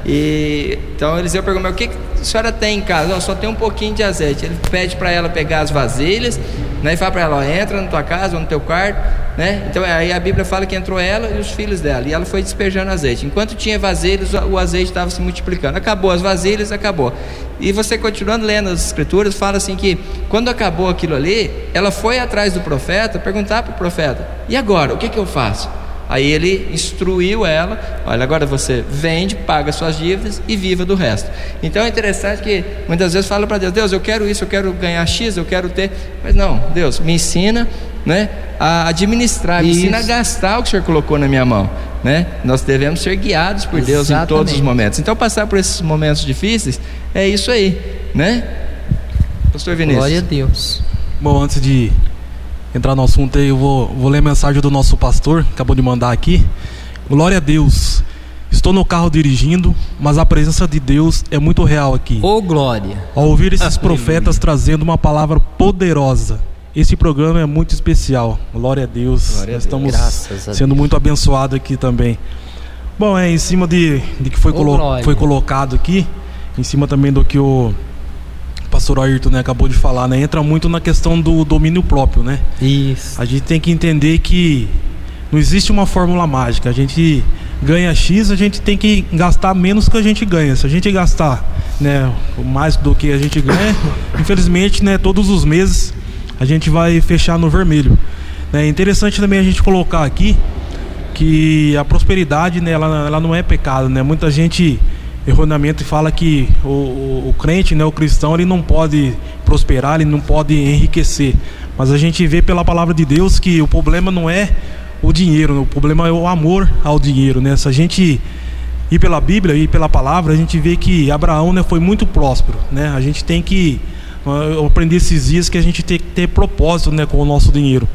E então Eliseu perguntou: "O que a senhora tem em casa?" "Não, só tem um pouquinho de azeite." Ele pede para ela pegar as vasilhas, né, e fala para ela: ó, "Entra na tua casa ou no teu quarto", né? Então aí a Bíblia fala que entrou ela e os filhos dela, e ela foi despejando azeite. Enquanto tinha vasilhas, o azeite estava se multiplicando. Acabou as vasilhas, acabou. E você continuando lendo as escrituras, fala assim que quando acabou aquilo ali, ela foi atrás do profeta, perguntar para o profeta: "E agora, o que que eu faço?" Aí ele instruiu ela: olha, agora você vende, paga suas dívidas e viva do resto. Então é interessante que muitas vezes fala para Deus: Deus, eu quero isso, eu quero ganhar X, eu quero ter. Mas não, Deus, me ensina né, a administrar, me ensina a gastar o que o Senhor colocou na minha mão. Né? Nós devemos ser guiados por Deus em todos os momentos. Então, passar por esses momentos difíceis é isso aí, né? Pastor Vinícius. Glória a Deus. Bom, antes de entrar no assunto aí, eu vou, vou ler a mensagem do nosso pastor, acabou de mandar aqui. Glória a Deus. Estou no carro dirigindo, mas a presença de Deus é muito real aqui. Ô oh, glória! Ao ouvir esses profetas trazendo uma palavra poderosa, esse programa é muito especial. Glória a Deus. Glória Nós estamos sendo Deus. muito abençoados aqui também. Bom, é em cima de, de que foi, oh, colo foi colocado aqui, em cima também do que o pastor Ayrton né, acabou de falar, né? Entra muito na questão do domínio próprio, né? Isso. A gente tem que entender que não existe uma fórmula mágica. A gente ganha X, a gente tem que gastar menos que a gente ganha. Se a gente gastar né, mais do que a gente ganha, [coughs] infelizmente, né, todos os meses a gente vai fechar no vermelho. É interessante também a gente colocar aqui que a prosperidade, né, ela, ela não é pecado, né? Muita gente erroneamente fala que o, o, o, crente, né, o cristão, ele não pode prosperar, ele não pode enriquecer. Mas a gente vê pela palavra de Deus que o problema não é o dinheiro, o problema é o amor ao dinheiro, né? Se a gente ir pela Bíblia e pela palavra, a gente vê que Abraão, né, foi muito próspero, né? A gente tem que eu aprendi esses dias que a gente tem que ter propósito, né, com o nosso dinheiro.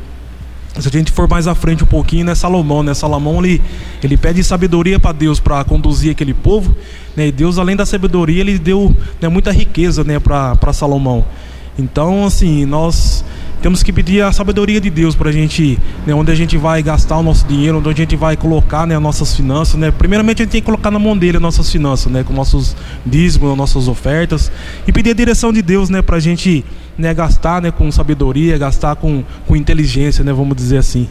Se a gente for mais à frente um pouquinho, né, Salomão, né? Salomão ele, ele pede sabedoria para Deus para conduzir aquele povo, né? E Deus além da sabedoria, ele deu né, muita riqueza, né, para Salomão. Então, assim, nós temos que pedir a sabedoria de Deus para a gente, né, onde a gente vai gastar o nosso dinheiro, onde a gente vai colocar, né, nossas finanças, né. Primeiramente a gente tem que colocar na mão dele as nossas finanças, né, com nossos dízimos, nossas ofertas e pedir a direção de Deus, né, para a gente, né, gastar, né, com sabedoria, gastar com, com inteligência, né, vamos dizer assim.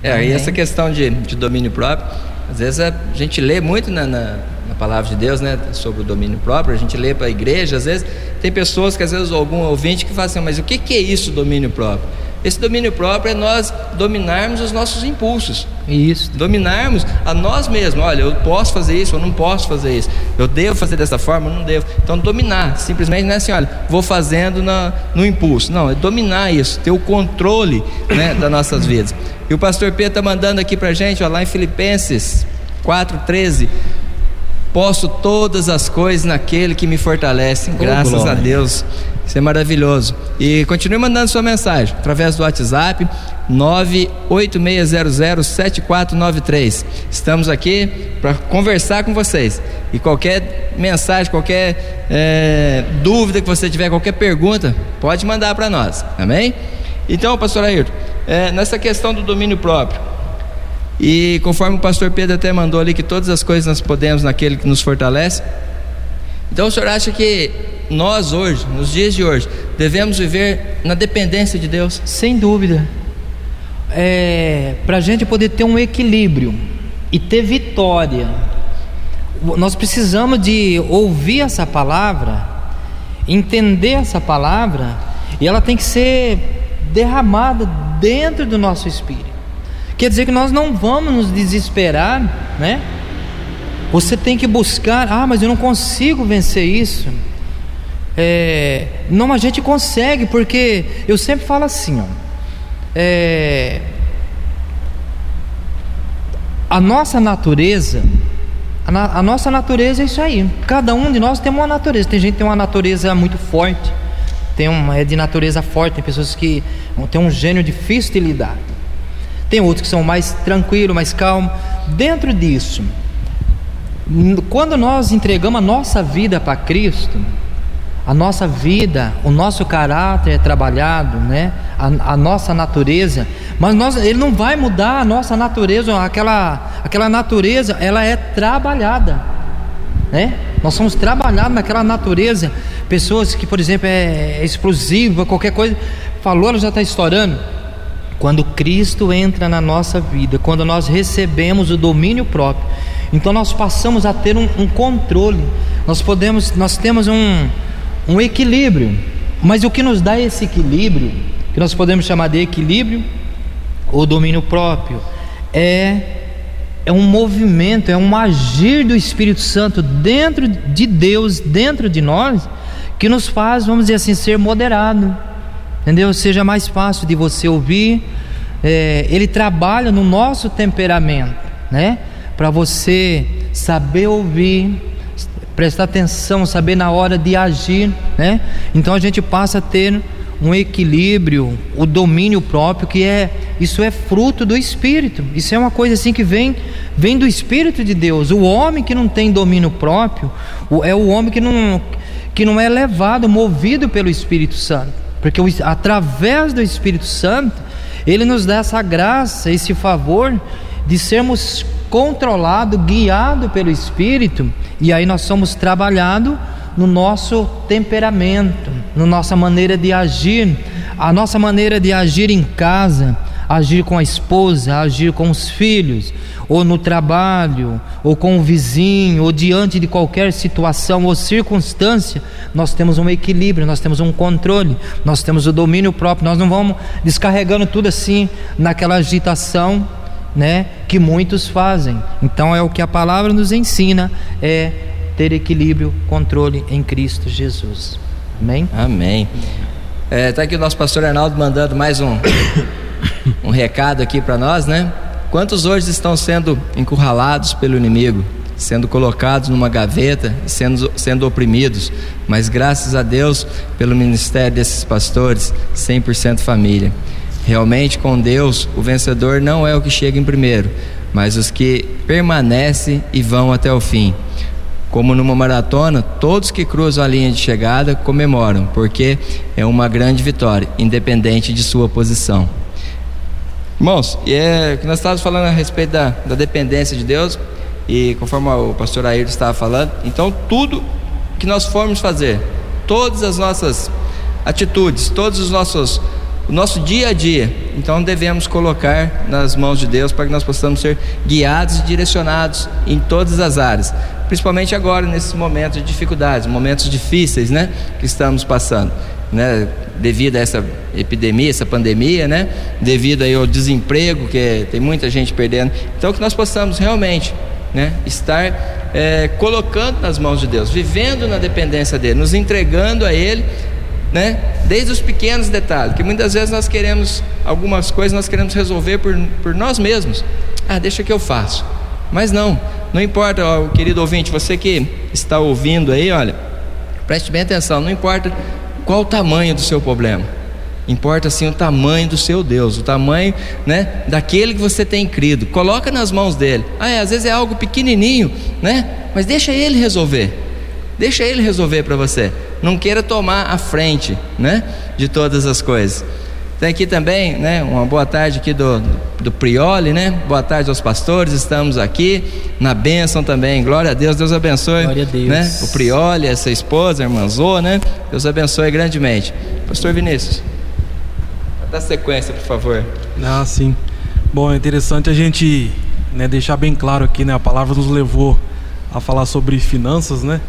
É, e essa questão de, de domínio próprio, às vezes a gente lê muito na, na na palavra de Deus, né, sobre o domínio próprio, a gente lê para a igreja, às vezes tem pessoas que às vezes algum ouvinte que fala assim, mas o que, que é isso domínio próprio? Esse domínio próprio é nós dominarmos os nossos impulsos. Isso. Dominarmos a nós mesmos. Olha, eu posso fazer isso, eu não posso fazer isso. Eu devo fazer dessa forma, eu não devo. Então, dominar. Simplesmente não é assim, olha, vou fazendo na, no impulso. Não, é dominar isso, ter o controle né, das nossas vidas. E o pastor Pedro está mandando aqui para a gente, ó, lá em Filipenses 4,13. Posso todas as coisas naquele que me fortalece. Graças a Deus. Isso é maravilhoso. E continue mandando sua mensagem através do WhatsApp 986007493. Estamos aqui para conversar com vocês. E qualquer mensagem, qualquer é, dúvida que você tiver, qualquer pergunta, pode mandar para nós. Amém? Então, pastor Ayrton, é, nessa questão do domínio próprio, e conforme o pastor Pedro até mandou ali que todas as coisas nós podemos naquele que nos fortalece. Então o senhor acha que nós hoje, nos dias de hoje, devemos viver na dependência de Deus? Sem dúvida. É, Para a gente poder ter um equilíbrio e ter vitória, nós precisamos de ouvir essa palavra, entender essa palavra, e ela tem que ser derramada dentro do nosso espírito. Quer dizer que nós não vamos nos desesperar, né? Você tem que buscar, ah, mas eu não consigo vencer isso. É, não, a gente consegue, porque eu sempre falo assim, ó, é, a nossa natureza, a, a, nossa natureza é isso aí. Cada um de nós tem uma natureza. Tem gente que tem uma natureza muito forte, tem uma é de natureza forte, tem pessoas que têm um gênio difícil de lidar. Tem outros que são mais tranquilos, mais calmos. Dentro disso, quando nós entregamos a nossa vida para Cristo, a nossa vida, o nosso caráter é trabalhado, né? A, a, nossa natureza, mas nós, ele não vai mudar a nossa natureza, aquela, aquela natureza, ela é trabalhada, né? Nós somos trabalhados naquela natureza. Pessoas que, por exemplo, é, é explosiva, qualquer coisa, falou, ela já está estourando. Quando Cristo entra na nossa vida, quando nós recebemos o domínio próprio, então nós passamos a ter um, um controle. Nós podemos, nós temos um, um equilíbrio. Mas o que nos dá esse equilíbrio, que nós podemos chamar de equilíbrio ou domínio próprio, é é um movimento, é um agir do Espírito Santo dentro de Deus, dentro de nós, que nos faz, vamos dizer assim, ser moderado entendeu? Seja mais fácil de você ouvir. É, ele trabalha no nosso temperamento, né? Para você saber ouvir, prestar atenção, saber na hora de agir, né? Então a gente passa a ter um equilíbrio, o domínio próprio, que é isso é fruto do Espírito. Isso é uma coisa assim que vem vem do Espírito de Deus. O homem que não tem domínio próprio é o homem que não que não é levado, movido pelo Espírito Santo. Porque através do Espírito Santo, ele nos dá essa graça, esse favor de sermos controlados, guiados pelo Espírito, e aí nós somos trabalhados no nosso temperamento, na nossa maneira de agir, a nossa maneira de agir em casa, agir com a esposa, agir com os filhos, ou no trabalho, ou com o vizinho, ou diante de qualquer situação ou circunstância, nós temos um equilíbrio, nós temos um controle, nós temos o domínio próprio, nós não vamos descarregando tudo assim naquela agitação, né, que muitos fazem. Então é o que a palavra nos ensina é ter equilíbrio, controle em Cristo Jesus. Amém? Amém. É, tá aqui o nosso pastor Arnaldo mandando mais um [coughs] um recado aqui para nós, né? Quantos hoje estão sendo encurralados pelo inimigo, sendo colocados numa gaveta sendo, sendo oprimidos, mas graças a Deus pelo ministério desses pastores, 100% família. Realmente com Deus, o vencedor não é o que chega em primeiro, mas os que permanecem e vão até o fim. Como numa maratona, todos que cruzam a linha de chegada comemoram, porque é uma grande vitória, independente de sua posição. Irmãos, é que nós estávamos falando a respeito da, da dependência de Deus, e conforme o pastor Ayrton estava falando, então tudo que nós formos fazer, todas as nossas atitudes, todos os nossos o nosso dia a dia, então devemos colocar nas mãos de Deus para que nós possamos ser guiados e direcionados em todas as áreas, principalmente agora nesses momentos de dificuldades, momentos difíceis, né, que estamos passando né, devido a essa epidemia, essa pandemia, né, devido aí ao desemprego que tem muita gente perdendo. Então que nós possamos realmente, né, estar é, colocando nas mãos de Deus, vivendo na dependência dele, nos entregando a Ele, né, desde os pequenos detalhes, que muitas vezes nós queremos algumas coisas nós queremos resolver por, por nós mesmos. Ah, deixa que eu faço. Mas não, não importa, ó, querido ouvinte, você que está ouvindo aí, olha, preste bem atenção, não importa qual o tamanho do seu problema? Importa sim o tamanho do seu Deus, o tamanho, né, daquele que você tem crido. Coloca nas mãos dele. Ah, é, às vezes é algo pequenininho, né? Mas deixa ele resolver. Deixa ele resolver para você. Não queira tomar a frente, né, de todas as coisas. Tem aqui também, né, uma boa tarde aqui do, do Prioli, né? Boa tarde aos pastores, estamos aqui na bênção também. Glória a Deus, Deus abençoe. Glória a Deus. Né? O Prioli, essa esposa, a irmã Zô, né? Deus abençoe grandemente. Pastor Vinícius, dá sequência, por favor. Ah, sim. Bom, é interessante a gente né, deixar bem claro aqui, né? A palavra nos levou a falar sobre finanças, né?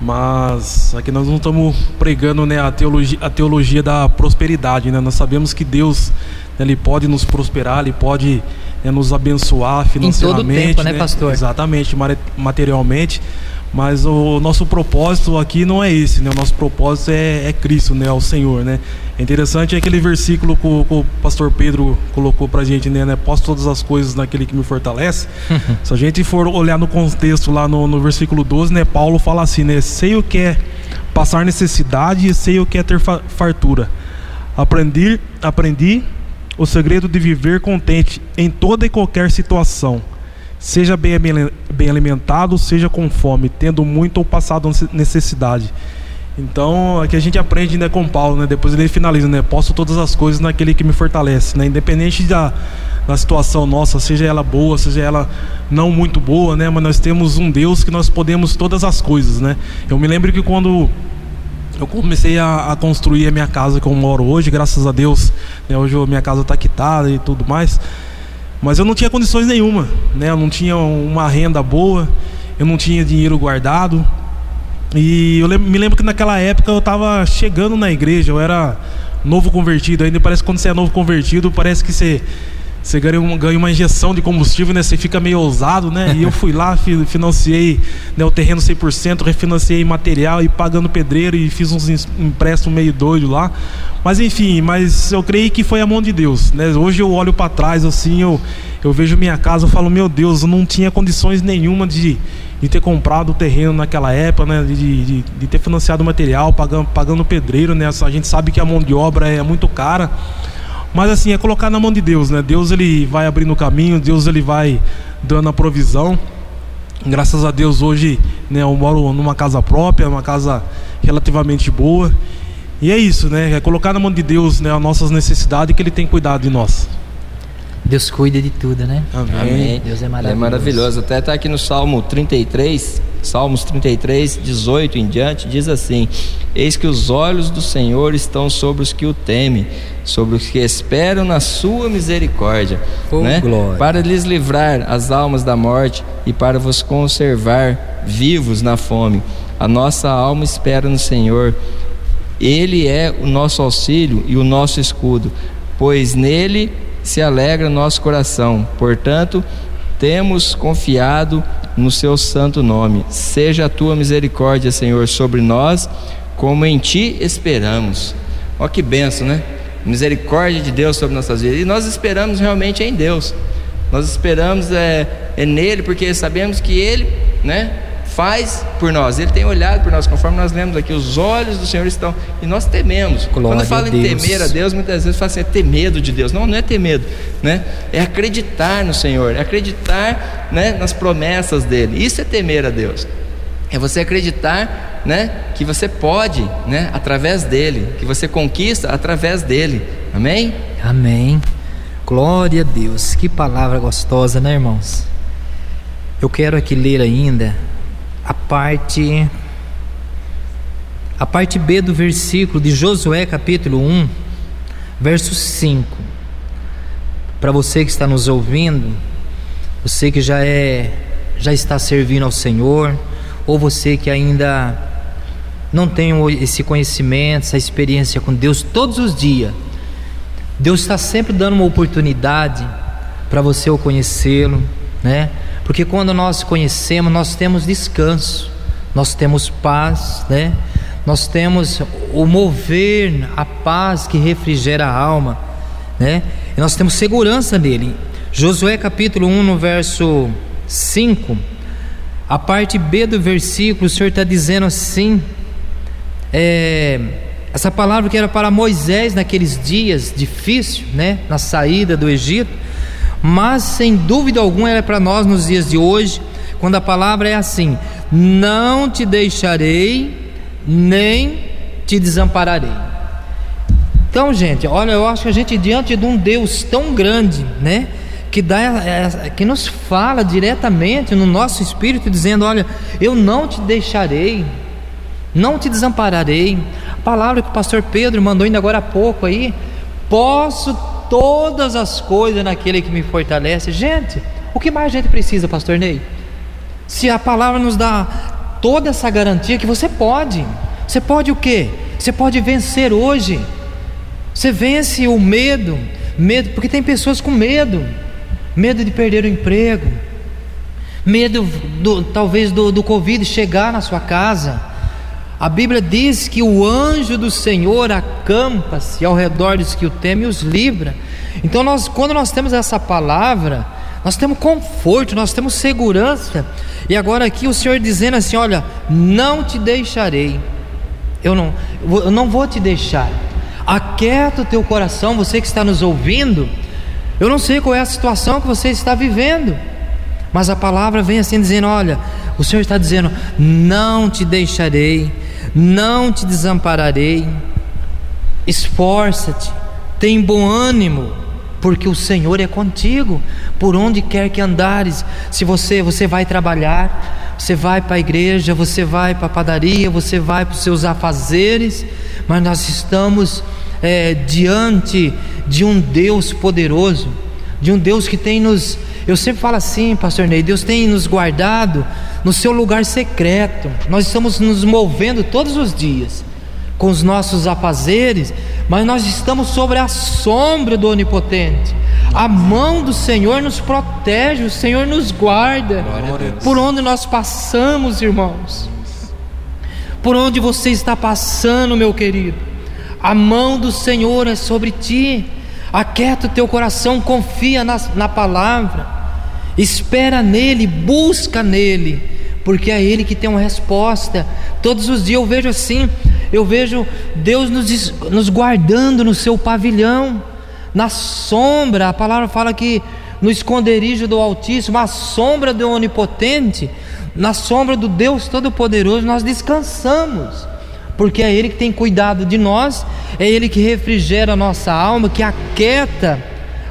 Mas aqui nós não estamos pregando né, a, teologia, a teologia da prosperidade. Né? Nós sabemos que Deus né, ele pode nos prosperar, Ele pode né, nos abençoar financeiramente. Em todo tempo, né, pastor? Exatamente, materialmente. Mas o nosso propósito aqui não é esse, né? O nosso propósito é, é Cristo, né? É o Senhor, né? É interessante aquele versículo que o, que o pastor Pedro colocou pra gente, né? né? Posso todas as coisas naquele que me fortalece. [laughs] Se a gente for olhar no contexto lá no, no versículo 12, né? Paulo fala assim, né? Sei o que é passar necessidade e sei o que é ter fartura. Aprendi, aprendi o segredo de viver contente em toda e qualquer situação seja bem, bem alimentado, seja com fome, tendo muito ou passado necessidade. Então, aqui a gente aprende né, com Paulo, né? Depois ele finaliza, né? Posso todas as coisas naquele que me fortalece, né? Independente da, da situação nossa, seja ela boa, seja ela não muito boa, né? Mas nós temos um Deus que nós podemos todas as coisas, né? Eu me lembro que quando eu comecei a, a construir a minha casa que eu moro hoje, graças a Deus, né? Hoje a minha casa está quitada e tudo mais. Mas eu não tinha condições nenhuma, né? Eu não tinha uma renda boa, eu não tinha dinheiro guardado. E eu me lembro que naquela época eu estava chegando na igreja, eu era novo convertido. Ainda parece que quando você é novo convertido, parece que você você ganha, ganha uma injeção de combustível, né? Você fica meio ousado, né? E eu fui lá, financiei né, o terreno 100%, refinanciei material e pagando pedreiro e fiz uns empréstimos meio doido lá. Mas enfim, mas eu creio que foi a mão de Deus, né? Hoje eu olho para trás assim, eu, eu vejo minha casa, eu falo, meu Deus, eu não tinha condições nenhuma de, de ter comprado o terreno naquela época, né? De, de, de ter financiado o material, pagando, pagando pedreiro, né? A gente sabe que a mão de obra é muito cara. Mas assim, é colocar na mão de Deus, né? Deus ele vai abrindo o caminho, Deus ele vai dando a provisão. Graças a Deus hoje, né, eu moro numa casa própria, uma casa relativamente boa. E é isso, né? É colocar na mão de Deus, né, as nossas necessidades que ele tem cuidado de nós. Deus cuida de tudo, né? Amém. Amém. Deus é maravilhoso. É maravilhoso. Até está aqui no Salmo 33, Salmos 33, 18 em diante, diz assim: Eis que os olhos do Senhor estão sobre os que o temem, sobre os que esperam na sua misericórdia, oh, né? Glória. para lhes livrar as almas da morte e para vos conservar vivos na fome. A nossa alma espera no Senhor. Ele é o nosso auxílio e o nosso escudo, pois nele se alegra nosso coração. Portanto, temos confiado no seu santo nome. Seja a tua misericórdia, Senhor, sobre nós, como em ti esperamos. Olha que benção, né? Misericórdia de Deus sobre nossas vidas. E nós esperamos realmente em Deus. Nós esperamos é, é nele, porque sabemos que ele, né? Faz por nós, Ele tem olhado por nós, conforme nós lemos aqui, os olhos do Senhor estão, e nós tememos. Glória Quando fala em temer a Deus, muitas vezes fala assim, é ter medo de Deus. Não, não é ter medo, né? É acreditar no Senhor, é acreditar né, nas promessas dEle. Isso é temer a Deus. É você acreditar né, que você pode, né, através dEle, que você conquista através dEle. Amém? Amém. Glória a Deus. Que palavra gostosa, né, irmãos? Eu quero aqui ler ainda a parte a parte B do versículo de Josué capítulo 1, verso 5. Para você que está nos ouvindo, você que já é já está servindo ao Senhor, ou você que ainda não tem esse conhecimento, essa experiência com Deus todos os dias. Deus está sempre dando uma oportunidade para você o conhecê-lo, né? Porque quando nós conhecemos, nós temos descanso, nós temos paz, né? Nós temos o mover, a paz que refrigera a alma, né? E nós temos segurança nele. Josué capítulo 1, no verso 5, a parte B do versículo, o Senhor está dizendo assim: é, essa palavra que era para Moisés naqueles dias difíceis, né? Na saída do Egito mas sem dúvida alguma ela é para nós nos dias de hoje, quando a palavra é assim: Não te deixarei, nem te desampararei. Então, gente, olha, eu acho que a gente diante de um Deus tão grande, né? Que, dá, que nos fala diretamente no nosso espírito, dizendo: Olha, eu não te deixarei, não te desampararei. A palavra que o pastor Pedro mandou ainda agora há pouco aí: Posso todas as coisas naquele que me fortalece. Gente, o que mais a gente precisa, pastor Ney? Se a palavra nos dá toda essa garantia que você pode. Você pode o quê? Você pode vencer hoje. Você vence o medo, medo, porque tem pessoas com medo, medo de perder o emprego, medo do, talvez do, do Covid chegar na sua casa. A Bíblia diz que o anjo do Senhor acampa-se ao redor dos que o temem e os livra. Então, nós, quando nós temos essa palavra, nós temos conforto, nós temos segurança. E agora aqui o Senhor dizendo assim: Olha, não te deixarei, eu não, eu não vou te deixar. Aquieta o teu coração, você que está nos ouvindo. Eu não sei qual é a situação que você está vivendo, mas a palavra vem assim dizendo: Olha, o Senhor está dizendo: Não te deixarei, não te desampararei. Esforça-te, tem bom ânimo porque o Senhor é contigo, por onde quer que andares. Se você você vai trabalhar, você vai para a igreja, você vai para a padaria, você vai para os seus afazeres, mas nós estamos é, diante de um Deus poderoso, de um Deus que tem nos, eu sempre falo assim, Pastor Ney, Deus tem nos guardado no seu lugar secreto. Nós estamos nos movendo todos os dias com os nossos afazeres, mas nós estamos sobre a sombra do Onipotente. A mão do Senhor nos protege, o Senhor nos guarda. Por onde nós passamos, irmãos. Por onde você está passando, meu querido. A mão do Senhor é sobre ti. Aquieta o teu coração, confia na, na palavra. Espera nele, busca nele, porque é ele que tem uma resposta. Todos os dias eu vejo assim, eu vejo Deus nos, nos guardando no seu pavilhão, na sombra, a palavra fala que no esconderijo do Altíssimo, a sombra do Onipotente, na sombra do Deus Todo-Poderoso, nós descansamos, porque é Ele que tem cuidado de nós, é Ele que refrigera a nossa alma, que aquieta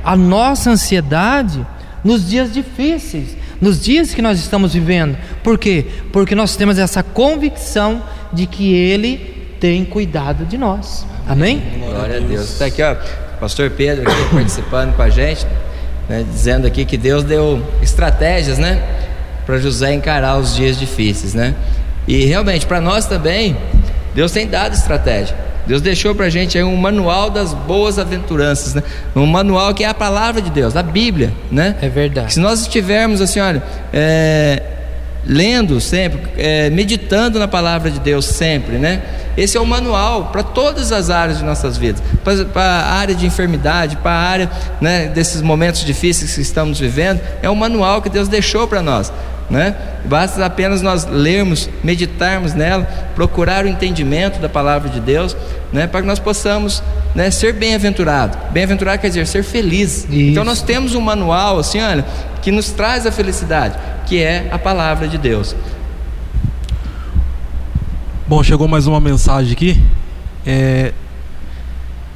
a nossa ansiedade nos dias difíceis, nos dias que nós estamos vivendo. Por quê? Porque nós temos essa convicção de que Ele tem cuidado de nós. Amém? Glória a Deus. Está aqui, ó, Pastor Pedro aqui [coughs] participando com a gente, né, dizendo aqui que Deus deu estratégias, né, para José encarar os dias difíceis, né? E realmente para nós também, Deus tem dado estratégia. Deus deixou para a gente aí um manual das boas aventuranças, né? Um manual que é a palavra de Deus, a Bíblia, né? É verdade. Se nós estivermos assim, olha, é, lendo sempre, é, meditando na palavra de Deus sempre, né? Esse é o manual para todas as áreas de nossas vidas, para a área de enfermidade, para a área né, desses momentos difíceis que estamos vivendo, é um manual que Deus deixou para nós. Né? Basta apenas nós lermos, meditarmos nela, procurar o entendimento da palavra de Deus, né? para que nós possamos né, ser bem-aventurado. Bem-aventurado quer dizer ser feliz. Isso. Então nós temos um manual assim, olha, que nos traz a felicidade, que é a palavra de Deus. Bom, chegou mais uma mensagem aqui. É,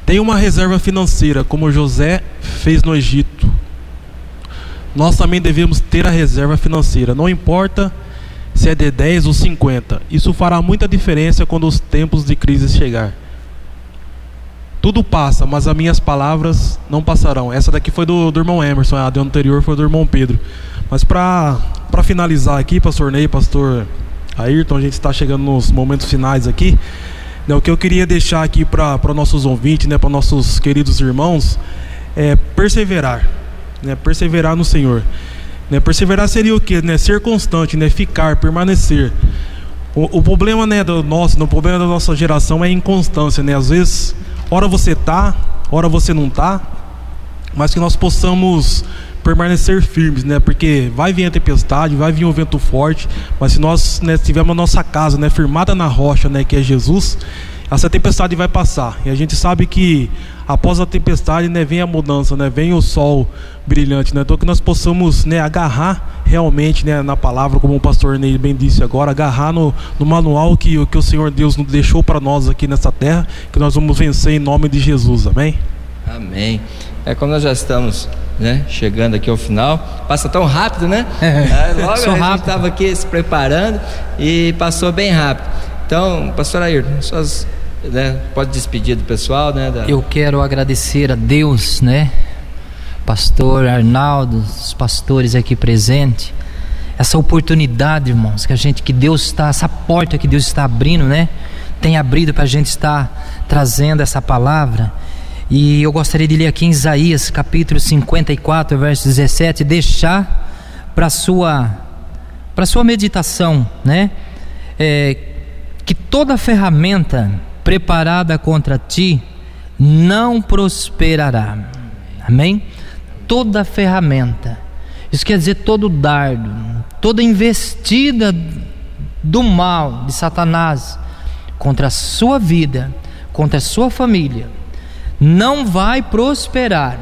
tem uma reserva financeira, como José fez no Egito. Nós também devemos ter a reserva financeira, não importa se é de 10 ou 50. Isso fará muita diferença quando os tempos de crise chegar. Tudo passa, mas as minhas palavras não passarão. Essa daqui foi do, do irmão Emerson, a do anterior foi do irmão Pedro. Mas para finalizar aqui, pastor Ney, pastor Ayrton, a gente está chegando nos momentos finais aqui. Né, o que eu queria deixar aqui para nossos ouvintes, né, para nossos queridos irmãos, é perseverar. Né, perseverar no Senhor. Né, perseverar seria o quê? Né, ser constante, né, ficar, permanecer. O, o problema né, do nosso, o problema da nossa geração é a inconstância. Né? Às vezes, hora você tá, hora você não tá, mas que nós possamos permanecer firmes, né? Porque vai vir a tempestade, vai vir o vento forte, mas se nós né, tivermos a nossa casa, né, firmada na rocha, né, que é Jesus, essa tempestade vai passar. E a gente sabe que após a tempestade, né, vem a mudança, né, vem o sol brilhante, né? Então que nós possamos, né, agarrar realmente, né, na palavra, como o pastor Ney bem disse agora, agarrar no, no manual que, que o Senhor Deus nos deixou para nós aqui nessa terra, que nós vamos vencer em nome de Jesus. Amém? Amém. É como nós já estamos né, chegando aqui ao final. Passa tão rápido, né? [laughs] É, logo a gente estava aqui se preparando e passou bem rápido. Então, pastor Ayrton, suas, né, pode despedir do pessoal, né? Da... Eu quero agradecer a Deus, né? Pastor Arnaldo, os pastores aqui presentes, essa oportunidade, irmãos, que a gente, que Deus está, essa porta que Deus está abrindo, né? Tem abrido para a gente estar trazendo essa palavra. E eu gostaria de ler aqui em Isaías capítulo 54, verso 17, deixar para sua para sua meditação, né? É, que toda ferramenta preparada contra ti não prosperará. Amém? Toda ferramenta. Isso quer dizer todo dardo, toda investida do mal de Satanás contra a sua vida, contra a sua família, não vai prosperar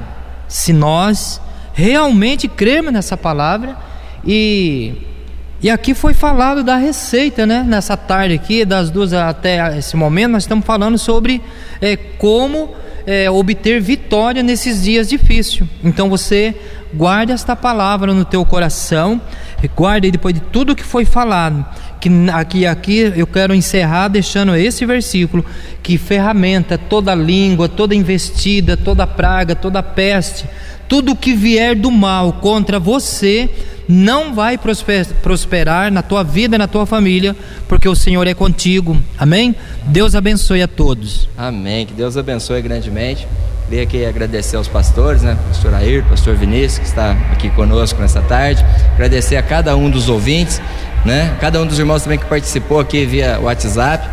se nós realmente cremos nessa palavra e e aqui foi falado da receita, né? Nessa tarde aqui, das duas até esse momento, nós estamos falando sobre é, como é, obter vitória nesses dias difíceis. Então você guarde esta palavra no teu coração, guarde depois de tudo que foi falado. Que aqui, aqui eu quero encerrar deixando esse versículo que ferramenta toda língua, toda investida, toda praga, toda peste, tudo que vier do mal contra você não vai prosperar na tua vida, na tua família, porque o Senhor é contigo. Amém? Deus abençoe a todos. Amém. Que Deus abençoe grandemente. Queria aqui agradecer aos pastores, né? Pastor Ayrton, pastor Vinícius, que está aqui conosco nessa tarde. Agradecer a cada um dos ouvintes, né? Cada um dos irmãos também que participou aqui via WhatsApp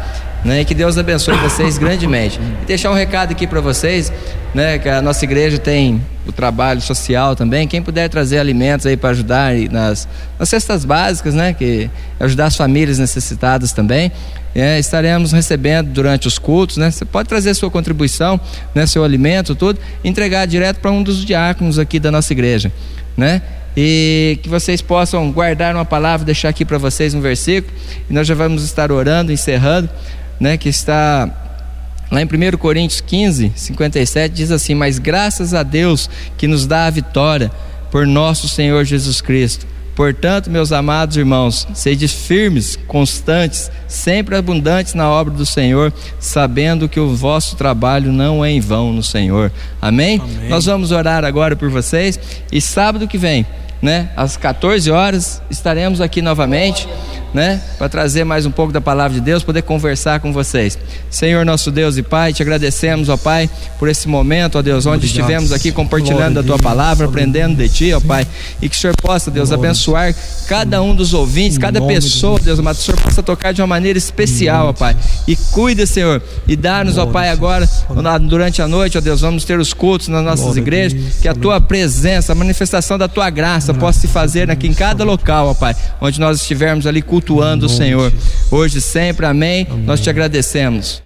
né? E que Deus abençoe vocês grandemente. E deixar um recado aqui para vocês, né? Que a nossa igreja tem o trabalho social também. Quem puder trazer alimentos aí para ajudar nas, nas cestas básicas, né? Que ajudar as famílias necessitadas também. É, estaremos recebendo durante os cultos, né? Você pode trazer sua contribuição, né? Seu alimento, tudo, entregar direto para um dos diáconos aqui da nossa igreja, né? E que vocês possam guardar uma palavra, deixar aqui para vocês um versículo, e nós já vamos estar orando, encerrando né, que está lá em 1 Coríntios 15, 57, diz assim: Mas graças a Deus que nos dá a vitória por nosso Senhor Jesus Cristo. Portanto, meus amados irmãos, sede firmes, constantes, sempre abundantes na obra do Senhor, sabendo que o vosso trabalho não é em vão no Senhor. Amém? Amém. Nós vamos orar agora por vocês e sábado que vem, né, às 14 horas, estaremos aqui novamente né? Para trazer mais um pouco da palavra de Deus, poder conversar com vocês. Senhor nosso Deus e Pai, te agradecemos, ó Pai, por esse momento, ó Deus, onde Obrigado. estivemos aqui compartilhando a tua palavra, aprendendo de ti, ó Pai, e que o Senhor possa, Deus, abençoar cada um dos ouvintes, cada pessoa, Deus amado, que o Senhor possa tocar de uma maneira especial, ó Pai. E cuida, Senhor, e dá-nos, ó Pai, agora, durante a noite, ó Deus, vamos ter os cultos nas nossas igrejas, que a tua presença, a manifestação da tua graça possa se fazer aqui em cada local, ó Pai, onde nós estivermos ali cultuando cultuando o Senhor, hoje e sempre, amém. amém. Nós te agradecemos.